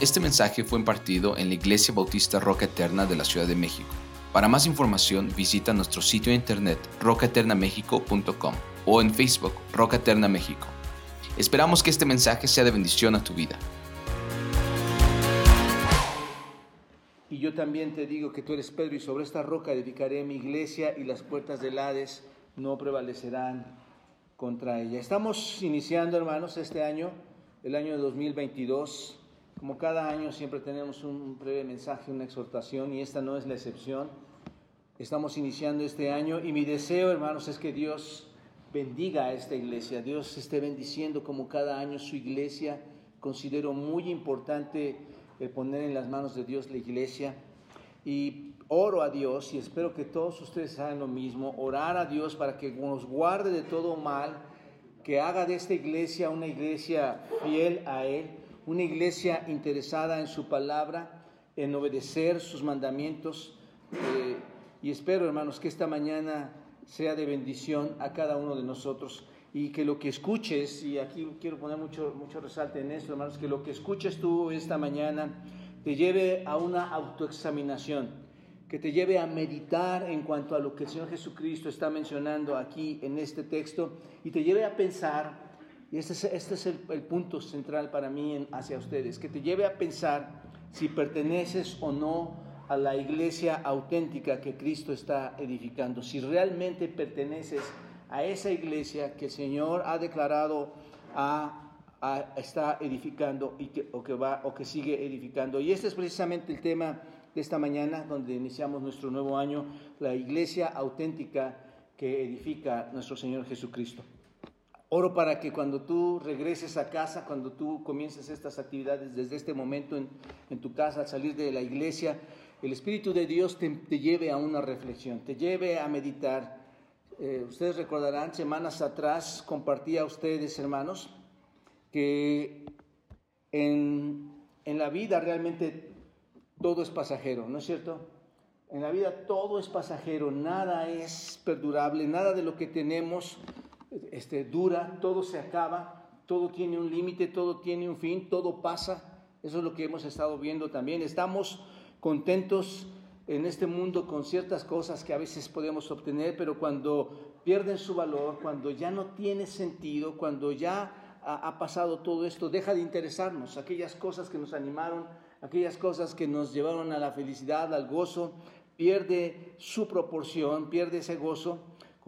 Este mensaje fue impartido en la Iglesia Bautista Roca Eterna de la Ciudad de México. Para más información visita nuestro sitio de internet rocaeternamexico.com o en Facebook Roca Eterna México. Esperamos que este mensaje sea de bendición a tu vida. Y yo también te digo que tú eres Pedro y sobre esta roca edificaré mi iglesia y las puertas del Hades no prevalecerán contra ella. Estamos iniciando, hermanos, este año, el año 2022. Como cada año siempre tenemos un breve mensaje, una exhortación y esta no es la excepción. Estamos iniciando este año y mi deseo, hermanos, es que Dios bendiga a esta iglesia. Dios esté bendiciendo como cada año su iglesia. Considero muy importante el poner en las manos de Dios la iglesia. Y oro a Dios y espero que todos ustedes hagan lo mismo. Orar a Dios para que nos guarde de todo mal, que haga de esta iglesia una iglesia fiel a Él una iglesia interesada en su palabra, en obedecer sus mandamientos. Eh, y espero, hermanos, que esta mañana sea de bendición a cada uno de nosotros y que lo que escuches, y aquí quiero poner mucho, mucho resalte en esto, hermanos, que lo que escuches tú esta mañana te lleve a una autoexaminación, que te lleve a meditar en cuanto a lo que el Señor Jesucristo está mencionando aquí en este texto y te lleve a pensar y este es, este es el, punto central para mí hacia ustedes, que te lleve a pensar si perteneces o no a la iglesia auténtica que Cristo está edificando, si realmente perteneces a esa iglesia que el Señor ha declarado a, está edificando y que va, o que sigue edificando. Y este es precisamente el tema de esta mañana, donde iniciamos nuestro nuevo año, la iglesia auténtica que edifica nuestro Señor Jesucristo. Oro para que cuando tú regreses a casa, cuando tú comiences estas actividades desde este momento en, tu casa, al salir de la iglesia, el Espíritu de Dios te, lleve a una reflexión, te lleve a meditar. Eh, ustedes recordarán, semanas atrás compartí a ustedes, hermanos, que en, en la vida realmente todo es pasajero, ¿no es cierto? En la vida todo es pasajero, nada es perdurable, nada de lo que tenemos este, dura, todo se acaba, todo tiene un límite, todo tiene un fin, todo pasa. Eso es lo que hemos estado viendo también. Estamos contentos en este mundo con ciertas cosas que a veces podemos obtener, pero cuando pierden su valor, cuando ya no tiene sentido, cuando ya ha, ha pasado todo esto, deja de interesarnos. Aquellas cosas que nos animaron, aquellas cosas que nos llevaron a la felicidad, al gozo, pierde su proporción, pierde ese gozo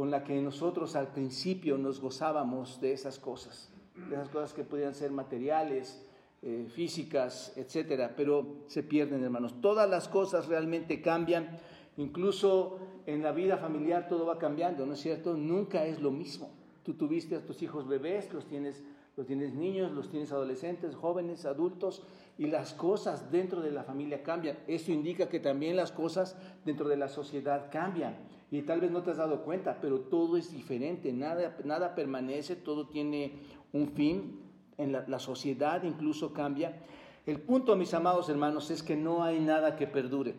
con la que nosotros al principio nos gozábamos de esas cosas, de esas cosas que podían ser materiales, eh, físicas, etcétera, pero se pierden, hermanos. Todas las cosas realmente cambian, incluso en la vida familiar todo va cambiando, ¿no es cierto? Nunca es lo mismo. Tú tuviste a tus hijos bebés, los tienes, los tienes niños, los tienes adolescentes, jóvenes, adultos, y las cosas dentro de la familia cambian. Eso indica que también las cosas dentro de la sociedad cambian. Y tal vez no te has dado cuenta, pero todo es diferente, nada, nada permanece, todo tiene un fin, en la, sociedad incluso cambia. El punto, mis amados hermanos, es que no hay nada que perdure.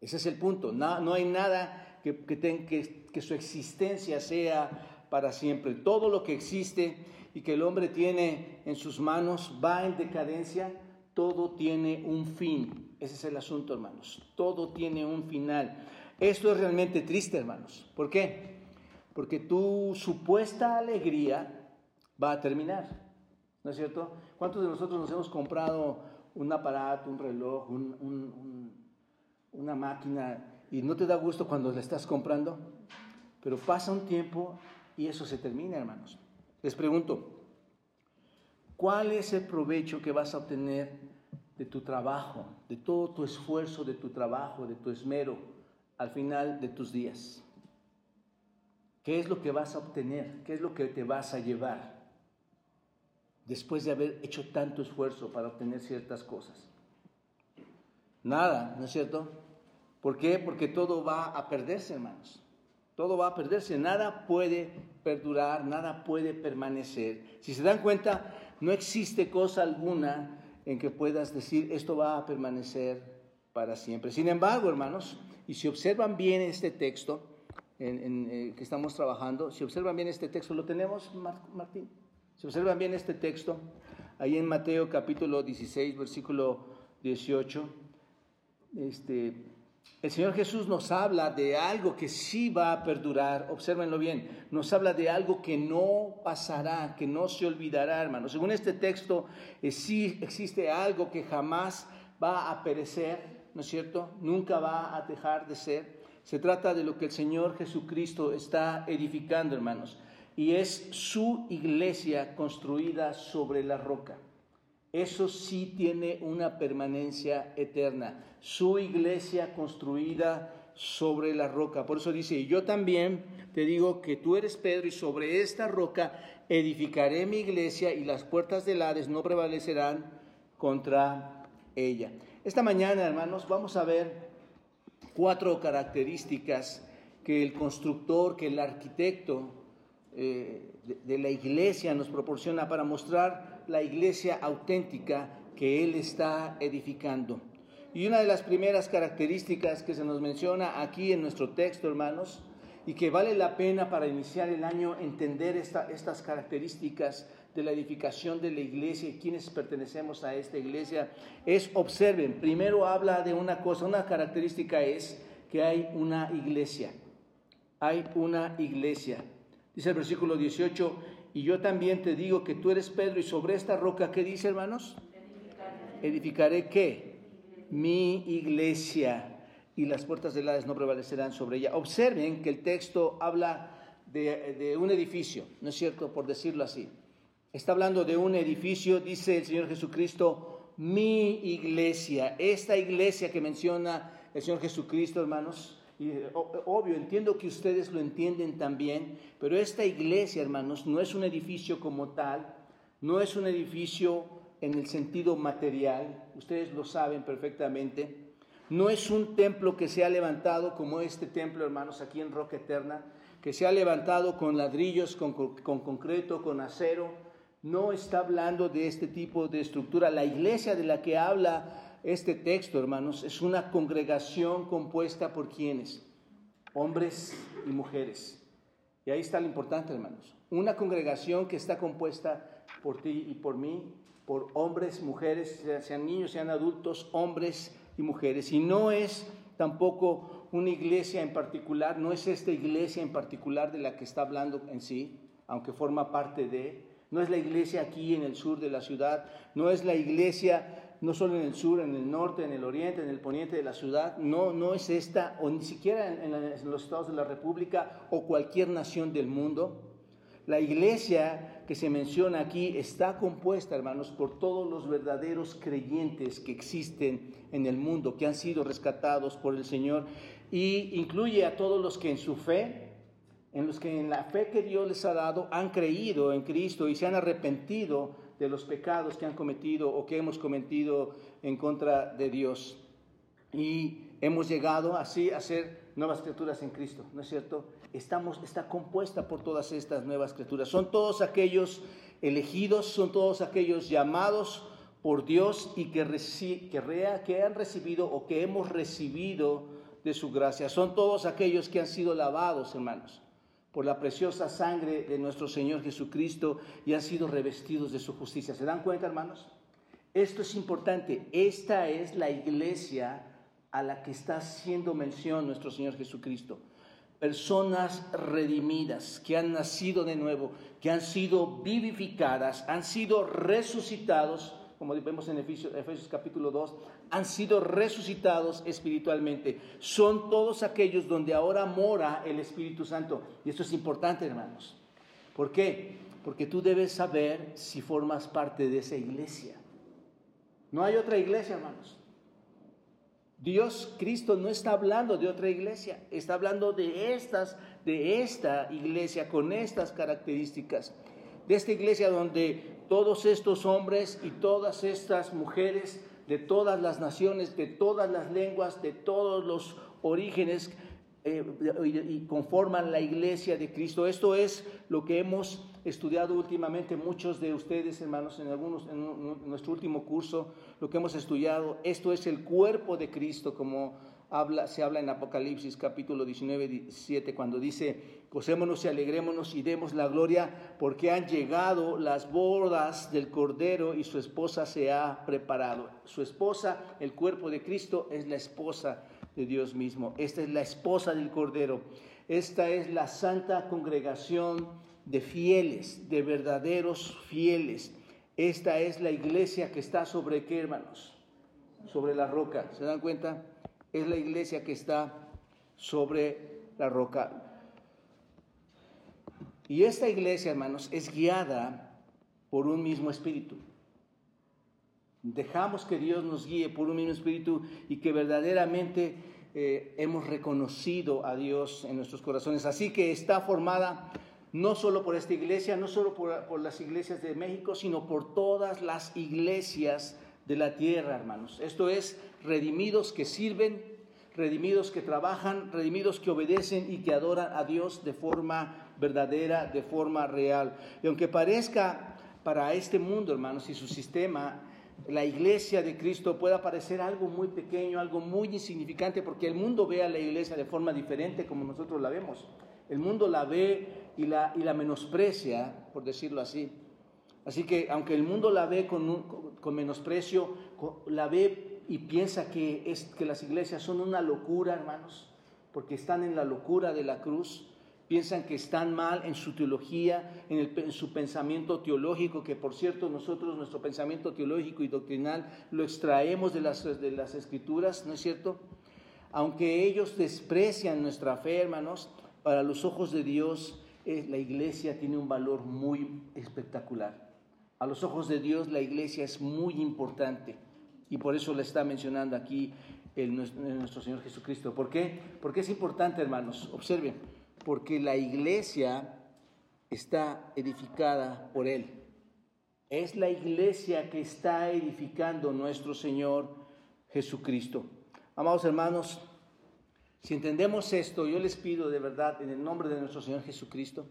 Ese es el punto, no, no hay nada que, que, que su existencia sea para siempre. Todo lo que existe y que el hombre tiene en sus manos va en decadencia, todo tiene un fin. Ese es el asunto, hermanos. Todo tiene un final. Esto es realmente triste, hermanos. ¿Por qué? Porque tu supuesta alegría va a terminar. ¿No es cierto? ¿Cuántos de nosotros nos hemos comprado un aparato, un reloj, una máquina y no te da gusto cuando la estás comprando? Pero pasa un tiempo y eso se termina, hermanos. Les pregunto, ¿cuál es el provecho que vas a obtener de tu trabajo, de todo tu esfuerzo, de tu trabajo, de tu esmero? Al final de tus días? ¿Qué es lo que vas a obtener? ¿Qué es lo que te vas a llevar después de haber hecho tanto esfuerzo para obtener ciertas cosas? Nada, ¿no es cierto? ¿Por qué? Porque todo va a perderse, hermanos. Todo va a perderse, nada puede perdurar, nada puede permanecer. Si se dan cuenta, no existe cosa alguna en que puedas decir esto va a permanecer para siempre. Sin embargo, hermanos, y si observan bien este texto en, eh, que estamos trabajando, si observan bien este texto, ¿lo tenemos, Martín? Si observan bien este texto, ahí en Mateo capítulo 16, versículo 18, este, el Señor Jesús nos habla de algo que sí va a perdurar, obsérvenlo bien, nos habla de algo que no pasará, que no se olvidará, hermanos. Según este texto, eh, sí existe algo que jamás va a perecer, ¿no es cierto? Nunca va a dejar de ser. Se trata de lo que el Señor Jesucristo está edificando, hermanos, y es su iglesia construida sobre la roca eso sí tiene una permanencia eterna. Su iglesia construida sobre la roca. Por eso dice, y yo también te digo que tú eres Pedro y sobre esta roca edificaré mi iglesia y las puertas del Hades no prevalecerán contra ella. Esta mañana, hermanos, vamos a ver cuatro características que el constructor, que el arquitecto eh, de la iglesia nos proporciona para mostrar la iglesia auténtica que Él está edificando. Y una de las primeras características que se nos menciona aquí en nuestro texto, hermanos, y que vale la pena para iniciar el año entender estas características de la edificación de la iglesia y quienes pertenecemos a esta iglesia, es observen, primero habla de una cosa, una característica es que hay una iglesia, hay una iglesia. Dice el versículo 18, y yo también te digo que tú eres Pedro y sobre esta roca, ¿qué dice hermanos? Edificaré, qué? Mi iglesia y las puertas del Hades no prevalecerán sobre ella. Observen que el texto habla de, un edificio, ¿no es cierto? Por decirlo así. Está hablando de un edificio, dice el Señor Jesucristo, mi iglesia. Esta iglesia que menciona el Señor Jesucristo, hermanos, obvio, entiendo que ustedes lo entienden también, pero esta iglesia, hermanos, no es un edificio como tal, no es un edificio en el sentido material, ustedes lo saben perfectamente, no es un templo que se ha levantado como este templo, hermanos, aquí en Roca Eterna, que se ha levantado con ladrillos, con, con concreto, con acero, no está hablando de este tipo de estructura. La iglesia de la que habla este texto, hermanos, es una congregación compuesta por quienes? Hombres y mujeres. Y ahí está lo importante, hermanos. Una congregación que está compuesta por ti y por mí, por hombres, mujeres, sean niños, sean adultos, hombres y mujeres. Y no es tampoco una iglesia en particular, no es esta iglesia en particular de la que está hablando en sí, aunque forma parte de, no es la iglesia aquí en el sur de la ciudad, no es la iglesia no solo en el sur, en el norte, en el oriente, en el poniente de la ciudad, no, no es esta, o ni siquiera en, en los estados de la República o cualquier nación del mundo. La iglesia que se menciona aquí está compuesta, hermanos, por todos los verdaderos creyentes que existen en el mundo, que han sido rescatados por el Señor, y incluye a todos los que en su fe, en los que en la fe que Dios les ha dado, han creído en Cristo y se han arrepentido de los pecados que han cometido o que hemos cometido en contra de Dios. Y hemos llegado así a ser nuevas criaturas en Cristo, ¿no es cierto? Estamos, está compuesta por todas estas nuevas criaturas. Son todos aquellos elegidos, son todos aquellos llamados por Dios y que, que, que han recibido o que hemos recibido de su gracia. Son todos aquellos que han sido lavados, hermanos por la preciosa sangre de nuestro Señor Jesucristo y han sido revestidos de su justicia. ¿Se dan cuenta, hermanos? Esto es importante. Esta es la iglesia a la que está haciendo mención nuestro Señor Jesucristo. Personas redimidas que han nacido de nuevo, que han sido vivificadas, han sido resucitados como vemos en Efesios, capítulo 2, han sido resucitados espiritualmente. Son todos aquellos donde ahora mora el Espíritu Santo. Y esto es importante, hermanos. ¿Por qué? Porque tú debes saber si formas parte de esa iglesia. No hay otra iglesia, hermanos. Dios, Cristo, no está hablando de otra iglesia, está hablando de estas, de esta iglesia con estas características. De esta iglesia donde todos estos hombres y todas estas mujeres de todas las naciones, de todas las lenguas, de todos los orígenes eh, y conforman la iglesia de Cristo. Esto es lo que hemos estudiado últimamente muchos de ustedes, hermanos, en algunos en nuestro último curso, lo que hemos estudiado. Esto es el cuerpo de Cristo, como habla, se habla en Apocalipsis capítulo 19, 17, cuando dice, gocémonos y alegrémonos y demos la gloria porque han llegado las bodas del Cordero y su esposa se ha preparado. Su esposa, el cuerpo de Cristo, es la esposa de Dios mismo. Esta es la esposa del Cordero. Esta es la santa congregación de fieles, de verdaderos fieles. Esta es la iglesia que está sobre qué, hermanos? Sobre la roca. ¿Se dan cuenta? Es la iglesia que está sobre la roca. Y esta iglesia, hermanos, es guiada por un mismo espíritu. Dejamos que Dios nos guíe por un mismo espíritu y que verdaderamente eh, hemos reconocido a Dios en nuestros corazones. Así que está formada no solo por esta iglesia, no solo por, las iglesias de México, sino por todas las iglesias de la tierra, hermanos. Esto es, redimidos que sirven, redimidos que trabajan, redimidos que obedecen y que adoran a Dios de forma verdadera, de forma real. Y aunque parezca para este mundo, hermanos, y su sistema, la iglesia de Cristo pueda parecer algo muy pequeño, algo muy insignificante, porque el mundo ve a la iglesia de forma diferente como nosotros la vemos. El mundo la ve y la, y la menosprecia, por decirlo así. Así que aunque el mundo la ve con, con menosprecio, la ve y piensa que, es, que las iglesias son una locura, hermanos, porque están en la locura de la cruz, piensan que están mal en su teología, en, el, su pensamiento teológico, que por cierto nosotros nuestro pensamiento teológico y doctrinal lo extraemos de las, de las escrituras, ¿no es cierto? Aunque ellos desprecian nuestra fe, hermanos, para los ojos de Dios eh, la iglesia tiene un valor muy espectacular. A los ojos de Dios la iglesia es muy importante y por eso la está mencionando aquí el, nuestro Señor Jesucristo. ¿Por qué? Porque es importante, hermanos. Observen porque la iglesia está edificada por Él. Es la iglesia que está edificando nuestro Señor Jesucristo. Amados hermanos, si entendemos esto, yo les pido de verdad, en el nombre de nuestro Señor Jesucristo,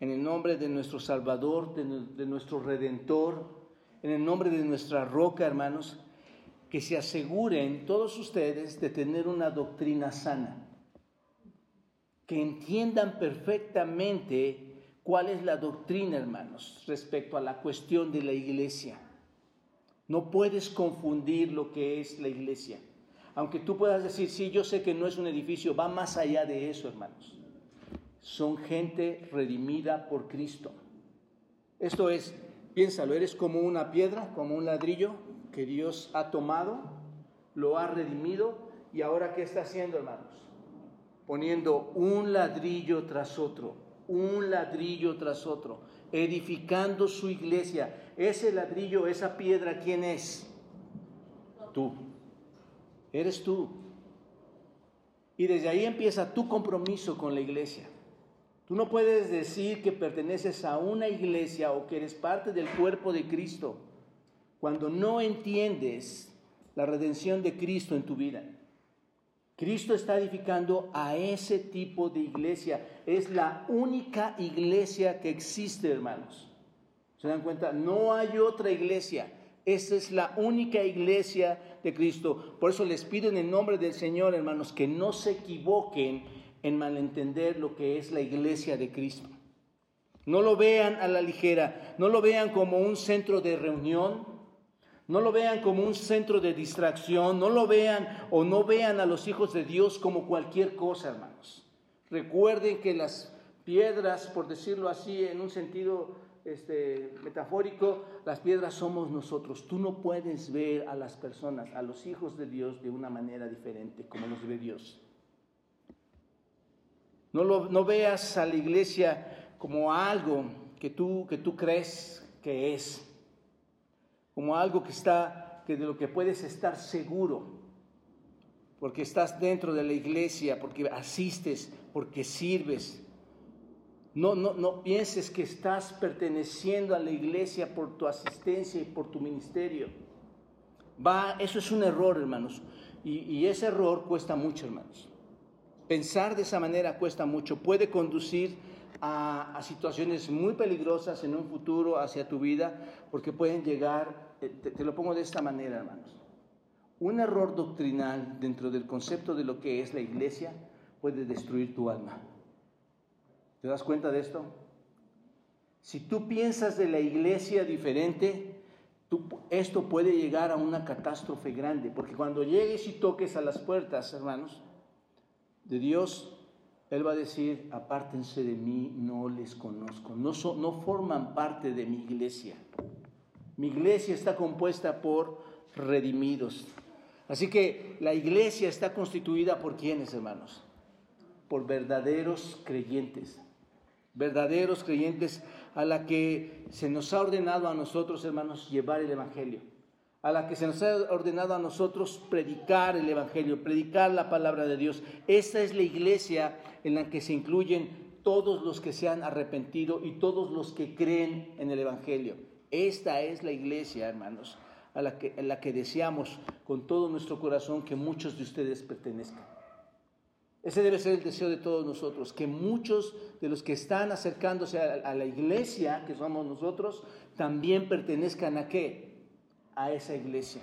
en el nombre de nuestro Salvador, de, nuestro Redentor, en el nombre de nuestra roca, hermanos, que se aseguren todos ustedes de tener una doctrina sana que entiendan perfectamente cuál es la doctrina, hermanos, respecto a la cuestión de la iglesia. No puedes confundir lo que es la iglesia. Aunque tú puedas decir, sí, yo sé que no es un edificio, va más allá de eso, hermanos. Son gente redimida por Cristo. Esto es, piénsalo, eres como una piedra, como un ladrillo que Dios ha tomado, lo ha redimido y ahora ¿qué está haciendo, hermanos? poniendo un ladrillo tras otro, un ladrillo tras otro, edificando su iglesia. Ese ladrillo, esa piedra, ¿quién es? Tú. Eres tú. Y desde ahí empieza tu compromiso con la iglesia. Tú no puedes decir que perteneces a una iglesia o que eres parte del cuerpo de Cristo cuando no entiendes la redención de Cristo en tu vida. Cristo está edificando a ese tipo de iglesia. Es la única iglesia que existe, hermanos. ¿Se dan cuenta? No hay otra iglesia. Esa es la única iglesia de Cristo. Por eso les pido en el nombre del Señor, hermanos, que no se equivoquen en malentender lo que es la iglesia de Cristo. No lo vean a la ligera, no lo vean como un centro de reunión, no lo vean como un centro de distracción, no lo vean o no vean a los hijos de Dios como cualquier cosa, hermanos. Recuerden que las piedras, por decirlo así, en un sentido este, metafórico, las piedras somos nosotros. Tú no puedes ver a las personas, a los hijos de Dios, de una manera diferente como nos ve Dios. No, lo, no veas a la iglesia como algo que tú, que tú crees que es como algo que está, que de lo que puedes estar seguro, porque estás dentro de la iglesia, porque asistes, porque sirves. No, no, no pienses que estás perteneciendo a la iglesia por tu asistencia y por tu ministerio. Va, eso es un error, hermanos. Y, ese error cuesta mucho, hermanos. Pensar de esa manera cuesta mucho. Puede conducir a, situaciones muy peligrosas en un futuro hacia tu vida, porque pueden llegar, eh, te lo pongo de esta manera, hermanos. un error doctrinal dentro del concepto de lo que es la iglesia puede destruir tu alma. ¿Te das cuenta de esto? Si tú piensas de la iglesia diferente, esto puede llegar a una catástrofe grande, porque cuando llegues y toques a las puertas, hermanos, de Dios, Él va a decir, apártense de mí, no les conozco, no, forman parte de mi iglesia. Mi iglesia está compuesta por redimidos. Así que la iglesia está constituida por quienes, hermanos? Por verdaderos creyentes. Verdaderos creyentes a la que se nos ha ordenado a nosotros, hermanos, llevar el Evangelio, a la que se nos ha ordenado a nosotros predicar el Evangelio, predicar la palabra de Dios. Esta es la iglesia en la que se incluyen todos los que se han arrepentido y todos los que creen en el Evangelio. Esta es la iglesia, hermanos, a la que, a la que deseamos con todo nuestro corazón que muchos de ustedes pertenezcan. Ese debe ser el deseo de todos nosotros, que muchos de los que están acercándose a, la iglesia, que somos nosotros, también pertenezcan a qué? A esa iglesia.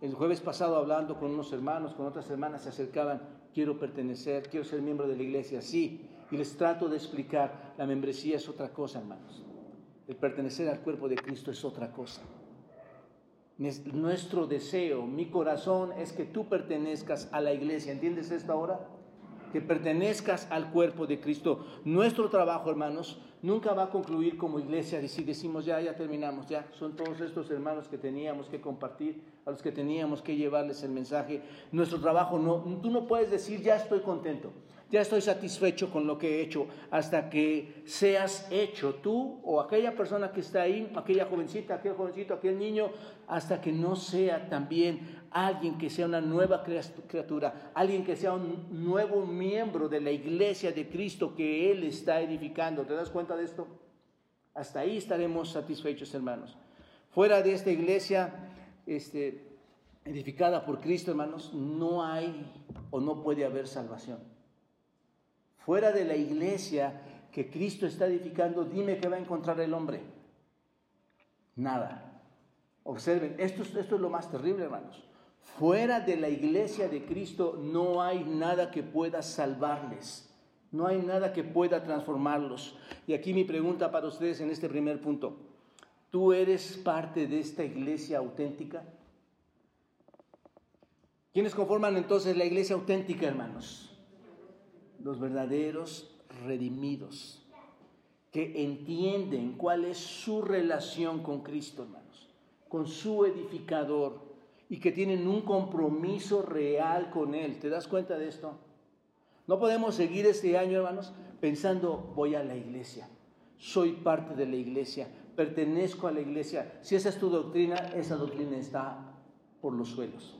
El jueves pasado hablando con unos hermanos, con otras hermanas, se acercaban, quiero pertenecer, quiero ser miembro de la iglesia, sí. Y les trato de explicar, la membresía es otra cosa, hermanos. El pertenecer al cuerpo de Cristo es otra cosa. Nuestro deseo, mi corazón es que tú pertenezcas a la iglesia. ¿Entiendes esto ahora? Que pertenezcas al cuerpo de Cristo. Nuestro trabajo, hermanos, nunca va a concluir como iglesia y si decimos ya, ya terminamos, ya son todos estos hermanos que teníamos que compartir, a los que teníamos que llevarles el mensaje. Nuestro trabajo no, tú no puedes decir ya estoy contento, ya estoy satisfecho con lo que he hecho, hasta que seas hecho tú o aquella persona que está ahí, aquella jovencita, aquel jovencito, aquel niño, hasta que no sea también alguien que sea una nueva criatura, alguien que sea un nuevo miembro de la iglesia de Cristo que Él está edificando. ¿Te das cuenta de esto? Hasta ahí estaremos satisfechos, hermanos. Fuera de esta iglesia este, edificada por Cristo, hermanos, no hay o no puede haber salvación fuera de la iglesia que Cristo está edificando, dime qué va a encontrar el hombre. Nada. Observen, esto, esto es lo más terrible, hermanos. Fuera de la iglesia de Cristo no hay nada que pueda salvarles. No hay nada que pueda transformarlos. Y aquí mi pregunta para ustedes en este primer punto. ¿Tú eres parte de esta iglesia auténtica? ¿Quiénes conforman entonces la iglesia auténtica, hermanos? los verdaderos redimidos, que entienden cuál es su relación con Cristo, hermanos, con su edificador, y que tienen un compromiso real con Él. ¿Te das cuenta de esto? No podemos seguir este año, hermanos, pensando, voy a la iglesia, soy parte de la iglesia, pertenezco a la iglesia. Si esa es tu doctrina, esa doctrina está por los suelos.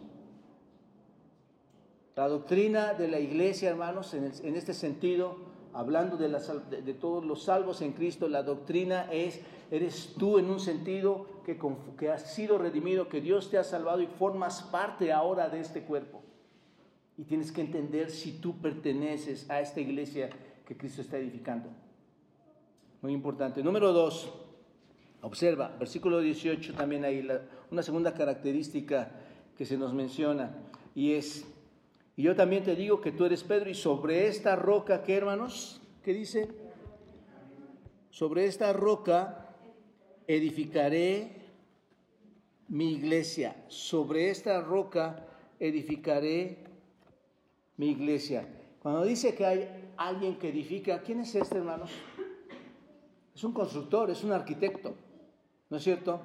La doctrina de la iglesia, hermanos, en, este sentido, hablando de, de, todos los salvos en Cristo, la doctrina es, eres tú en un sentido que, que has sido redimido, que Dios te ha salvado y formas parte ahora de este cuerpo. Y tienes que entender si tú perteneces a esta iglesia que Cristo está edificando. Muy importante. Número dos, observa, versículo 18 también hay una segunda característica que se nos menciona y es y yo también te digo que tú eres Pedro y sobre esta roca, ¿qué hermanos? ¿Qué dice? Sobre esta roca edificaré mi iglesia. Sobre esta roca edificaré mi iglesia. Cuando dice que hay alguien que edifica, ¿quién es este, hermanos? Es un constructor, es un arquitecto, ¿no es cierto?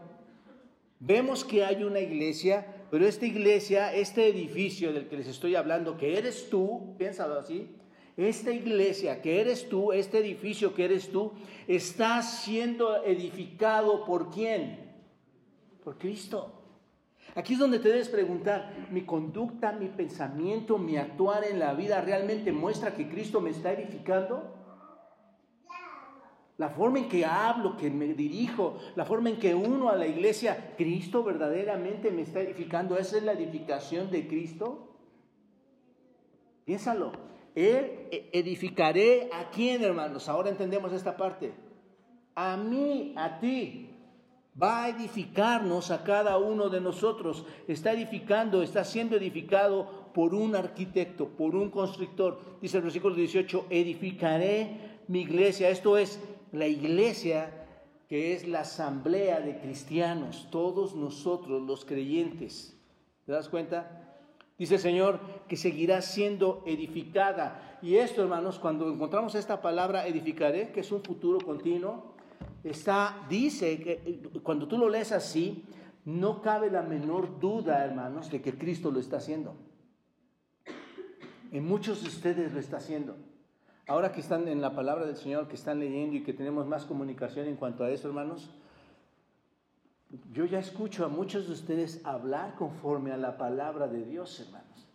Vemos que hay una iglesia pero esta iglesia, este edificio del que les estoy hablando, que eres tú, piénsalo así, esta iglesia que eres tú, este edificio que eres tú, está siendo edificado por quién? Por Cristo. Aquí es donde te debes preguntar, ¿mi conducta, mi pensamiento, mi actuar en la vida realmente muestra que Cristo me está edificando? La forma en que hablo, que me dirijo, la forma en que uno a la iglesia, Cristo verdaderamente me está edificando. ¿Esa es la edificación de Cristo? Piénsalo. Él e, edificaré a quién, hermanos. Ahora entendemos esta parte. A mí, a ti. va a edificarnos a cada uno de nosotros. Está edificando, está siendo edificado por un arquitecto, por un constructor. Dice el versículo 18, edificaré mi iglesia. Esto es la iglesia que es la asamblea de cristianos, todos nosotros los creyentes. ¿Te das cuenta? Dice el Señor que seguirá siendo edificada. Y esto, hermanos, cuando encontramos esta palabra edificaré, que es un futuro continuo, está, dice que cuando tú lo lees así, no cabe la menor duda, hermanos, de que Cristo lo está haciendo. En muchos de ustedes lo está haciendo. Ahora que están en la palabra del Señor, que están leyendo y que tenemos más comunicación en cuanto a eso, hermanos, yo ya escucho a muchos de ustedes hablar conforme a la palabra de Dios, hermanos.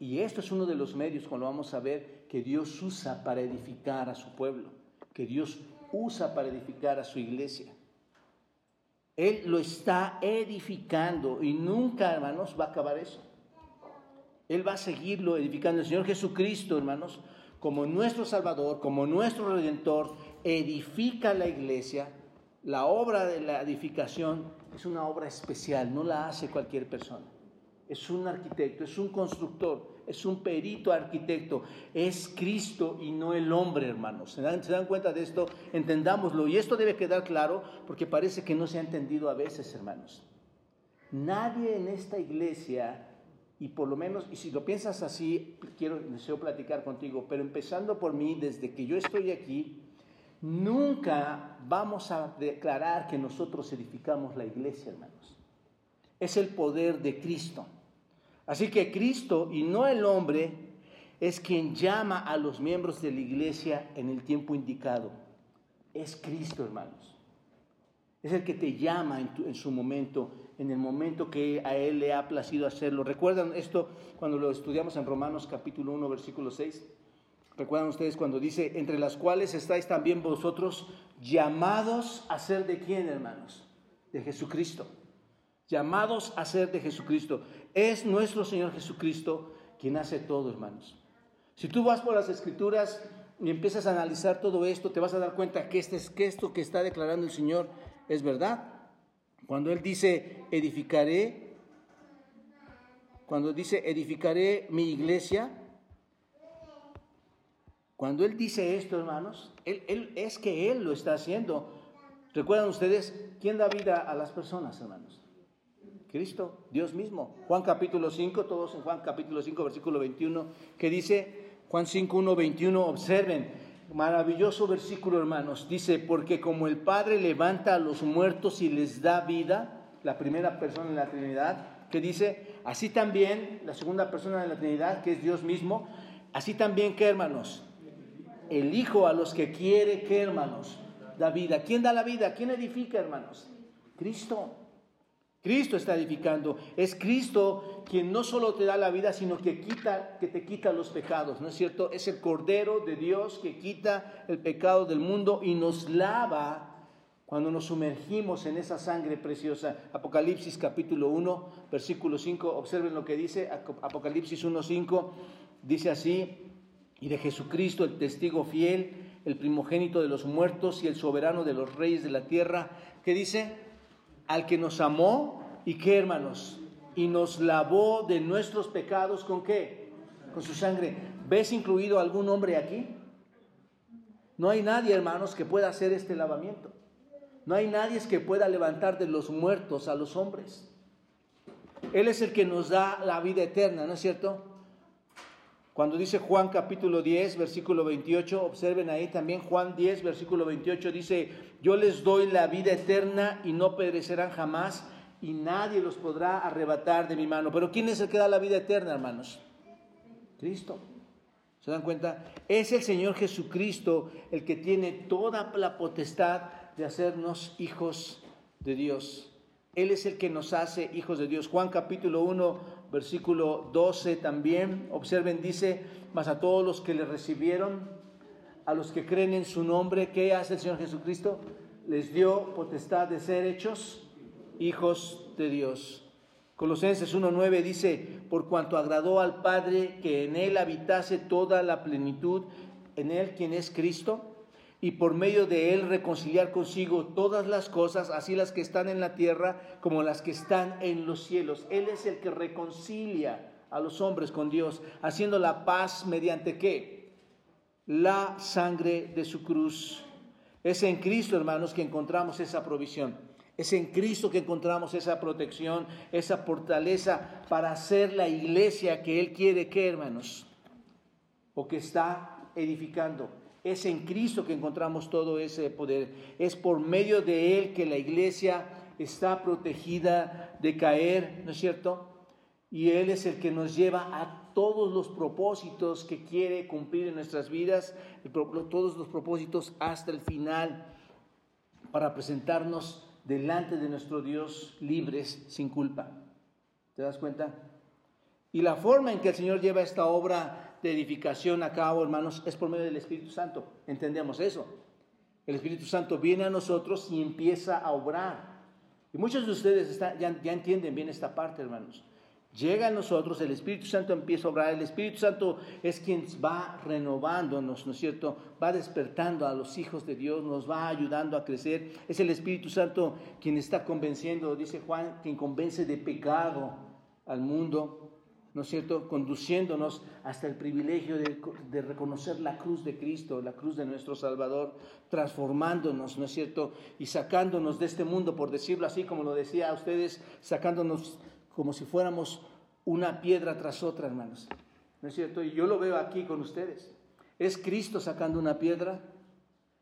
Y esto es uno de los medios, cuando vamos a ver, que Dios usa para edificar a su pueblo, que Dios usa para edificar a su iglesia. Él lo está edificando y nunca, hermanos, va a acabar eso. Él va a seguirlo edificando. El Señor Jesucristo, hermanos, como nuestro Salvador, como nuestro Redentor, edifica la iglesia. La obra de la edificación es una obra especial, no la hace cualquier persona. Es un arquitecto, es un constructor, es un perito arquitecto. Es Cristo y no el hombre, hermanos. ¿Se dan, ¿Se dan, cuenta de esto? Entendámoslo. Y esto debe quedar claro porque parece que no se ha entendido a veces, hermanos. Nadie en esta iglesia y por lo menos, y si lo piensas así, quiero, deseo platicar contigo, pero empezando por mí, desde que yo estoy aquí, nunca vamos a declarar que nosotros edificamos la iglesia, hermanos. Es el poder de Cristo. Así que Cristo y no el hombre es quien llama a los miembros de la iglesia en el tiempo indicado. Es Cristo, hermanos. Es el que te llama en, su momento, en el momento que a Él le ha placido hacerlo. ¿Recuerdan esto cuando lo estudiamos en Romanos capítulo 1, versículo 6? ¿Recuerdan ustedes cuando dice, entre las cuales estáis también vosotros llamados a ser de quién, hermanos? De Jesucristo. Llamados a ser de Jesucristo. Es nuestro Señor Jesucristo quien hace todo, hermanos. Si tú vas por las escrituras y empiezas a analizar todo esto, te vas a dar cuenta que, este, que esto que está declarando el Señor es verdad. Cuando Él dice, edificaré, cuando dice, edificaré mi iglesia, cuando Él dice esto, hermanos, él, es que Él lo está haciendo. ¿Recuerdan ustedes quién da vida a las personas, hermanos? Cristo, Dios mismo. Juan capítulo 5, todos en Juan capítulo 5, versículo 21, que dice, Juan 5, 1, 21, observen, Maravilloso versículo, hermanos. Dice, porque como el Padre levanta a los muertos y les da vida, la primera persona en la Trinidad, que dice, así también la segunda persona de la Trinidad, que es Dios mismo, así también que, hermanos, el Hijo a los que quiere que, hermanos, da vida. ¿Quién da la vida? ¿Quién edifica, hermanos? Cristo. Cristo está edificando. Es Cristo quien no solo te da la vida, sino que quita, que te quita los pecados, ¿no es cierto? Es el Cordero de Dios que quita el pecado del mundo y nos lava cuando nos sumergimos en esa sangre preciosa. Apocalipsis capítulo 1, versículo 5, observen lo que dice Apocalipsis 1, 5, dice así, y de Jesucristo, el testigo fiel, el primogénito de los muertos y el soberano de los reyes de la tierra, ¿qué dice? Al que nos amó y qué hermanos, y nos lavó de nuestros pecados con qué? Con su sangre. ¿Ves incluido algún hombre aquí? No hay nadie, hermanos, que pueda hacer este lavamiento. No hay nadie que pueda levantar de los muertos a los hombres. Él es el que nos da la vida eterna, ¿no es cierto? Cuando dice Juan capítulo 10, versículo 28, observen ahí también Juan 10, versículo 28, dice, yo les doy la vida eterna y no perecerán jamás y nadie los podrá arrebatar de mi mano. Pero ¿quién es el que da la vida eterna, hermanos? Cristo. ¿Se dan cuenta? Es el Señor Jesucristo el que tiene toda la potestad de hacernos hijos de Dios. Él es el que nos hace hijos de Dios. Juan capítulo 1, versículo 12 también, observen, dice, mas a todos los que le recibieron, a los que creen en su nombre, ¿qué hace el Señor Jesucristo? Les dio potestad de ser hechos hijos de Dios. Colosenses 1.9 dice, por cuanto agradó al Padre que en Él habitase toda la plenitud, en Él quien es Cristo, y por medio de él reconciliar consigo todas las cosas, así las que están en la tierra como las que están en los cielos. Él es el que reconcilia a los hombres con Dios, haciendo la paz mediante qué? La sangre de su cruz. Es en Cristo, hermanos, que encontramos esa provisión. Es en Cristo que encontramos esa protección, esa fortaleza para hacer la iglesia que Él quiere que, hermanos, o que está edificando. Es en Cristo que encontramos todo ese poder. Es por medio de Él que la iglesia está protegida de caer, ¿no es cierto? Y Él es el que nos lleva a todos los propósitos que quiere cumplir en nuestras vidas, todos los propósitos hasta el final, para presentarnos delante de nuestro Dios libres, sin culpa. ¿Te das cuenta? Y la forma en que el Señor lleva esta obra edificación a cabo, hermanos, es por medio del Espíritu Santo. Entendemos eso. El Espíritu Santo viene a nosotros y empieza a obrar. Y muchos de ustedes ya, ya entienden bien esta parte, hermanos. Llega a nosotros, el Espíritu Santo empieza a obrar, el Espíritu Santo es quien va renovándonos, ¿no es cierto? Va despertando a los hijos de Dios, nos va ayudando a crecer. Es el Espíritu Santo quien está convenciendo, dice Juan, quien convence de pecado al mundo. ¿No es cierto?, conduciéndonos hasta el privilegio de, reconocer la cruz de Cristo, la cruz de nuestro Salvador, transformándonos, ¿no es cierto?, y sacándonos de este mundo, por decirlo así, como lo decía a ustedes, sacándonos como si fuéramos una piedra tras otra, hermanos. ¿No es cierto? Y yo lo veo aquí con ustedes. Es Cristo sacando una piedra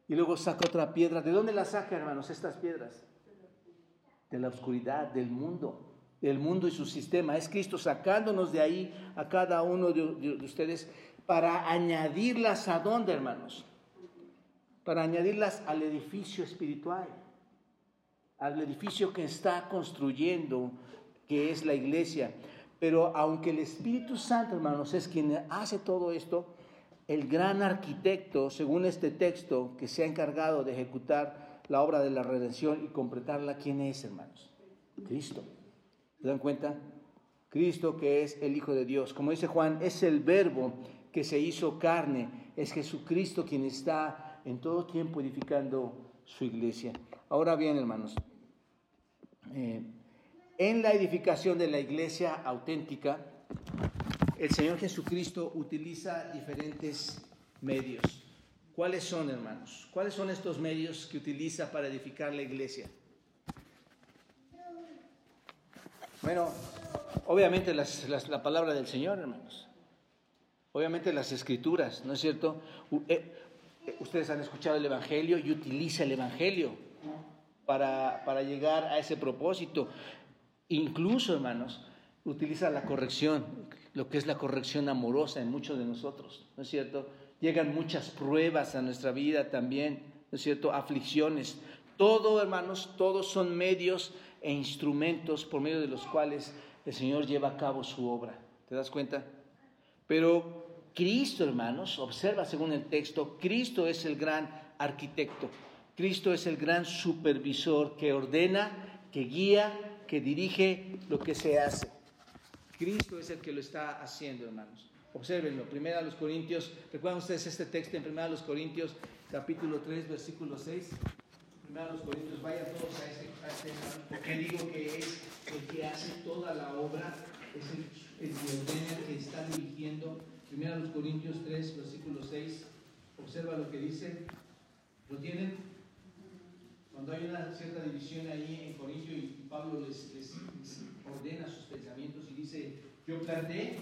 y luego saca otra piedra. ¿De dónde la saca, hermanos, estas piedras? De la oscuridad, del mundo el mundo y su sistema. Es Cristo sacándonos de ahí a cada uno de, ustedes para añadirlas a dónde, hermanos? Para añadirlas al edificio espiritual, al edificio que está construyendo, que es la iglesia. Pero aunque el Espíritu Santo, hermanos, es quien hace todo esto, el gran arquitecto, según este texto, que se ha encargado de ejecutar la obra de la redención y completarla, ¿quién es, hermanos? Cristo. ¿Se dan cuenta? Cristo que es el Hijo de Dios. Como dice Juan, es el verbo que se hizo carne. Es Jesucristo quien está en todo tiempo edificando su iglesia. Ahora bien, hermanos, eh, en la edificación de la iglesia auténtica, el Señor Jesucristo utiliza diferentes medios. ¿Cuáles son, hermanos? ¿Cuáles son estos medios que utiliza para edificar la iglesia? Bueno, obviamente la palabra del Señor, hermanos. Obviamente las escrituras, ¿no es cierto? Eh, eh, ustedes han escuchado el Evangelio y utiliza el Evangelio para, para llegar a ese propósito. Incluso, hermanos, utiliza la corrección, lo que es la corrección amorosa en muchos de nosotros, ¿no es cierto? Llegan muchas pruebas a nuestra vida también, ¿no es cierto? Aflicciones. Todo, hermanos, todos son medios e instrumentos por medio de los cuales el Señor lleva a cabo su obra. ¿Te das cuenta? Pero Cristo, hermanos, observa según el texto, Cristo es el gran arquitecto, Cristo es el gran supervisor que ordena, que guía, que dirige lo que se hace. Cristo es el que lo está haciendo, hermanos. Observenlo, primero a los Corintios, recuerdan ustedes este texto en primero a los Corintios, capítulo 3, versículo 6 los Corintios, vayan todos a este, a este porque digo que es el que hace toda la obra, es el, el que ordena, que está dirigiendo. Primero los Corintios 3, versículo 6, observa lo que dice. ¿Lo tienen? Cuando hay una cierta división ahí en Corintio y Pablo les, les, ordena sus pensamientos y dice, yo planté,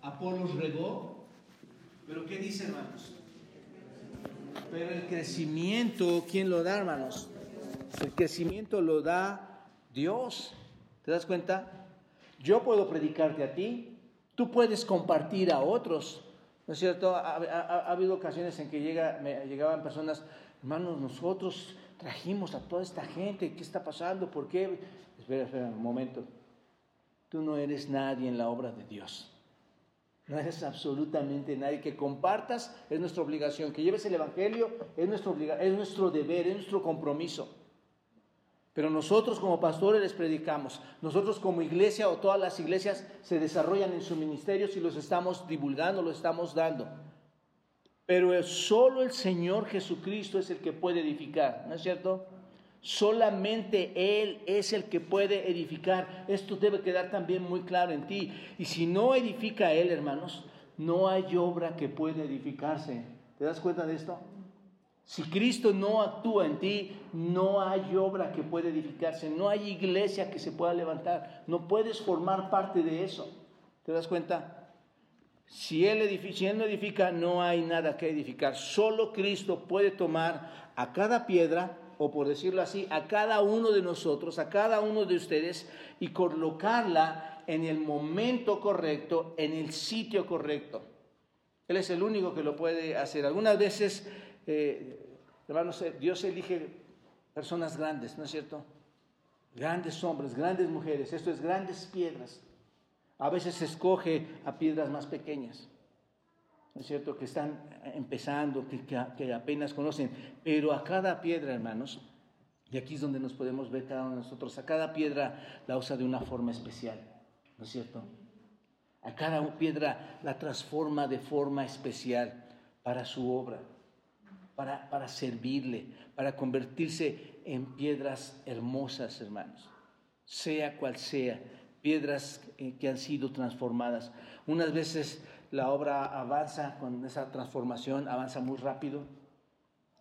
Apolo regó, pero ¿qué dice hermanos? Pero el crecimiento, ¿quién lo da, hermanos? El crecimiento lo da Dios. ¿Te das cuenta? Yo puedo predicarte a ti, tú puedes compartir a otros. ¿No es cierto? Ha, habido ocasiones en que llegaban personas, hermanos, nosotros trajimos a toda esta gente, ¿qué está pasando? ¿Por qué? Espera, espera un momento. Tú no eres nadie en la obra de Dios. No eres absolutamente nadie. Que compartas es nuestra obligación. Que lleves el Evangelio es, nuestro es nuestro deber, es nuestro compromiso. Pero nosotros como pastores les predicamos. Nosotros como iglesia o todas las iglesias se desarrollan en su ministerio si los estamos divulgando, los estamos dando. Pero solo el Señor Jesucristo es el que puede edificar, ¿no es cierto? Solamente Él es el que puede edificar. Esto debe quedar también muy claro en ti. Y si no edifica Él, hermanos, no hay obra que pueda edificarse. ¿Te das cuenta de esto? Si Cristo no actúa en ti, no hay obra que pueda edificarse, no hay iglesia que se pueda levantar, no puedes formar parte de eso. ¿Te das cuenta? Si él, no edifica, no hay nada que edificar. Solo Cristo puede tomar a cada piedra, o por decirlo así, a cada uno de nosotros, a cada uno de ustedes, y colocarla en el momento correcto, en el sitio correcto. Él es el único que lo puede hacer. Algunas veces, eh, hermanos, eh, Dios elige personas grandes, ¿no es cierto? Grandes hombres, grandes mujeres, esto es grandes piedras. A veces escoge a piedras más pequeñas, ¿no es cierto? Que están empezando, que, apenas conocen, pero a cada piedra, hermanos, y aquí es donde nos podemos ver cada uno de nosotros, a cada piedra la usa de una forma especial, ¿no es cierto? A cada piedra la transforma de forma especial para su obra, para, para servirle, para convertirse en piedras hermosas, hermanos, sea cual sea piedras que han sido transformadas. Unas veces la obra avanza con esa transformación, avanza muy rápido.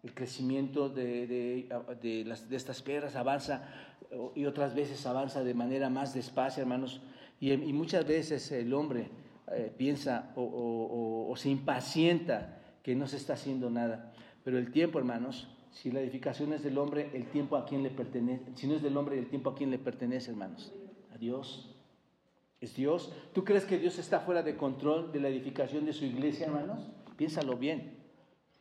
El crecimiento de, de, de estas piedras avanza y otras veces avanza de manera más despacio, hermanos. Y, muchas veces el hombre eh, piensa o, se impacienta que no se está haciendo nada. Pero el tiempo, hermanos, si la edificación es del hombre, el tiempo a quién le pertenece. Si no es del hombre, el tiempo a quién le pertenece, hermanos. A Dios. ¿Es Dios? ¿Tú crees que Dios está fuera de control de la edificación de su iglesia, hermanos? Piénsalo bien.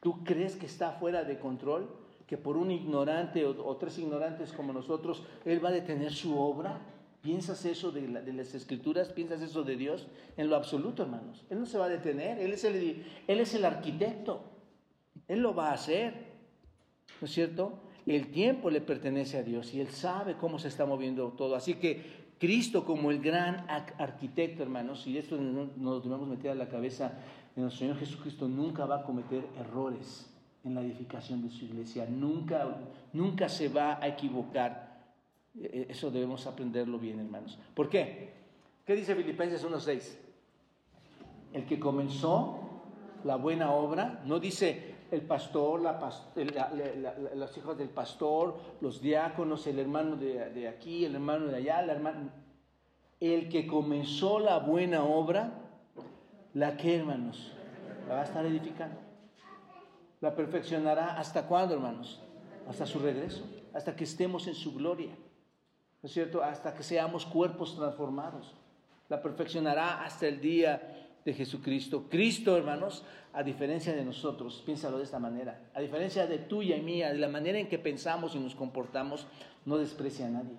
¿Tú crees que está fuera de control? ¿Que por un ignorante o, tres ignorantes como nosotros, Él va a detener su obra? ¿Piensas eso de, las escrituras? ¿Piensas eso de Dios? En lo absoluto, hermanos. Él no se va a detener. Él es el, él es el arquitecto. Él lo va a hacer. ¿No es cierto? El tiempo le pertenece a Dios y Él sabe cómo se está moviendo todo. Así que Cristo como el gran arquitecto, hermanos, y esto nos debemos meter a la cabeza, el Señor Jesucristo nunca va a cometer errores en la edificación de su iglesia, nunca, nunca se va a equivocar. E, e, eso debemos aprenderlo bien, hermanos. ¿Por qué? ¿Qué dice Filipenses 1.6? El que comenzó la buena obra, no dice el pastor, los hijos del pastor, los diáconos, el hermano de, aquí, el hermano de allá, el hermano... El que comenzó la buena obra, la que, hermanos, la va a estar edificando. La perfeccionará hasta cuándo, hermanos? Hasta su regreso, hasta que estemos en su gloria. ¿No es cierto? Hasta que seamos cuerpos transformados. La perfeccionará hasta el día de Jesucristo. Cristo, hermanos, a diferencia de nosotros, piénsalo de esta manera, a diferencia de tuya y mía, de la manera en que pensamos y nos comportamos, no desprecia a nadie.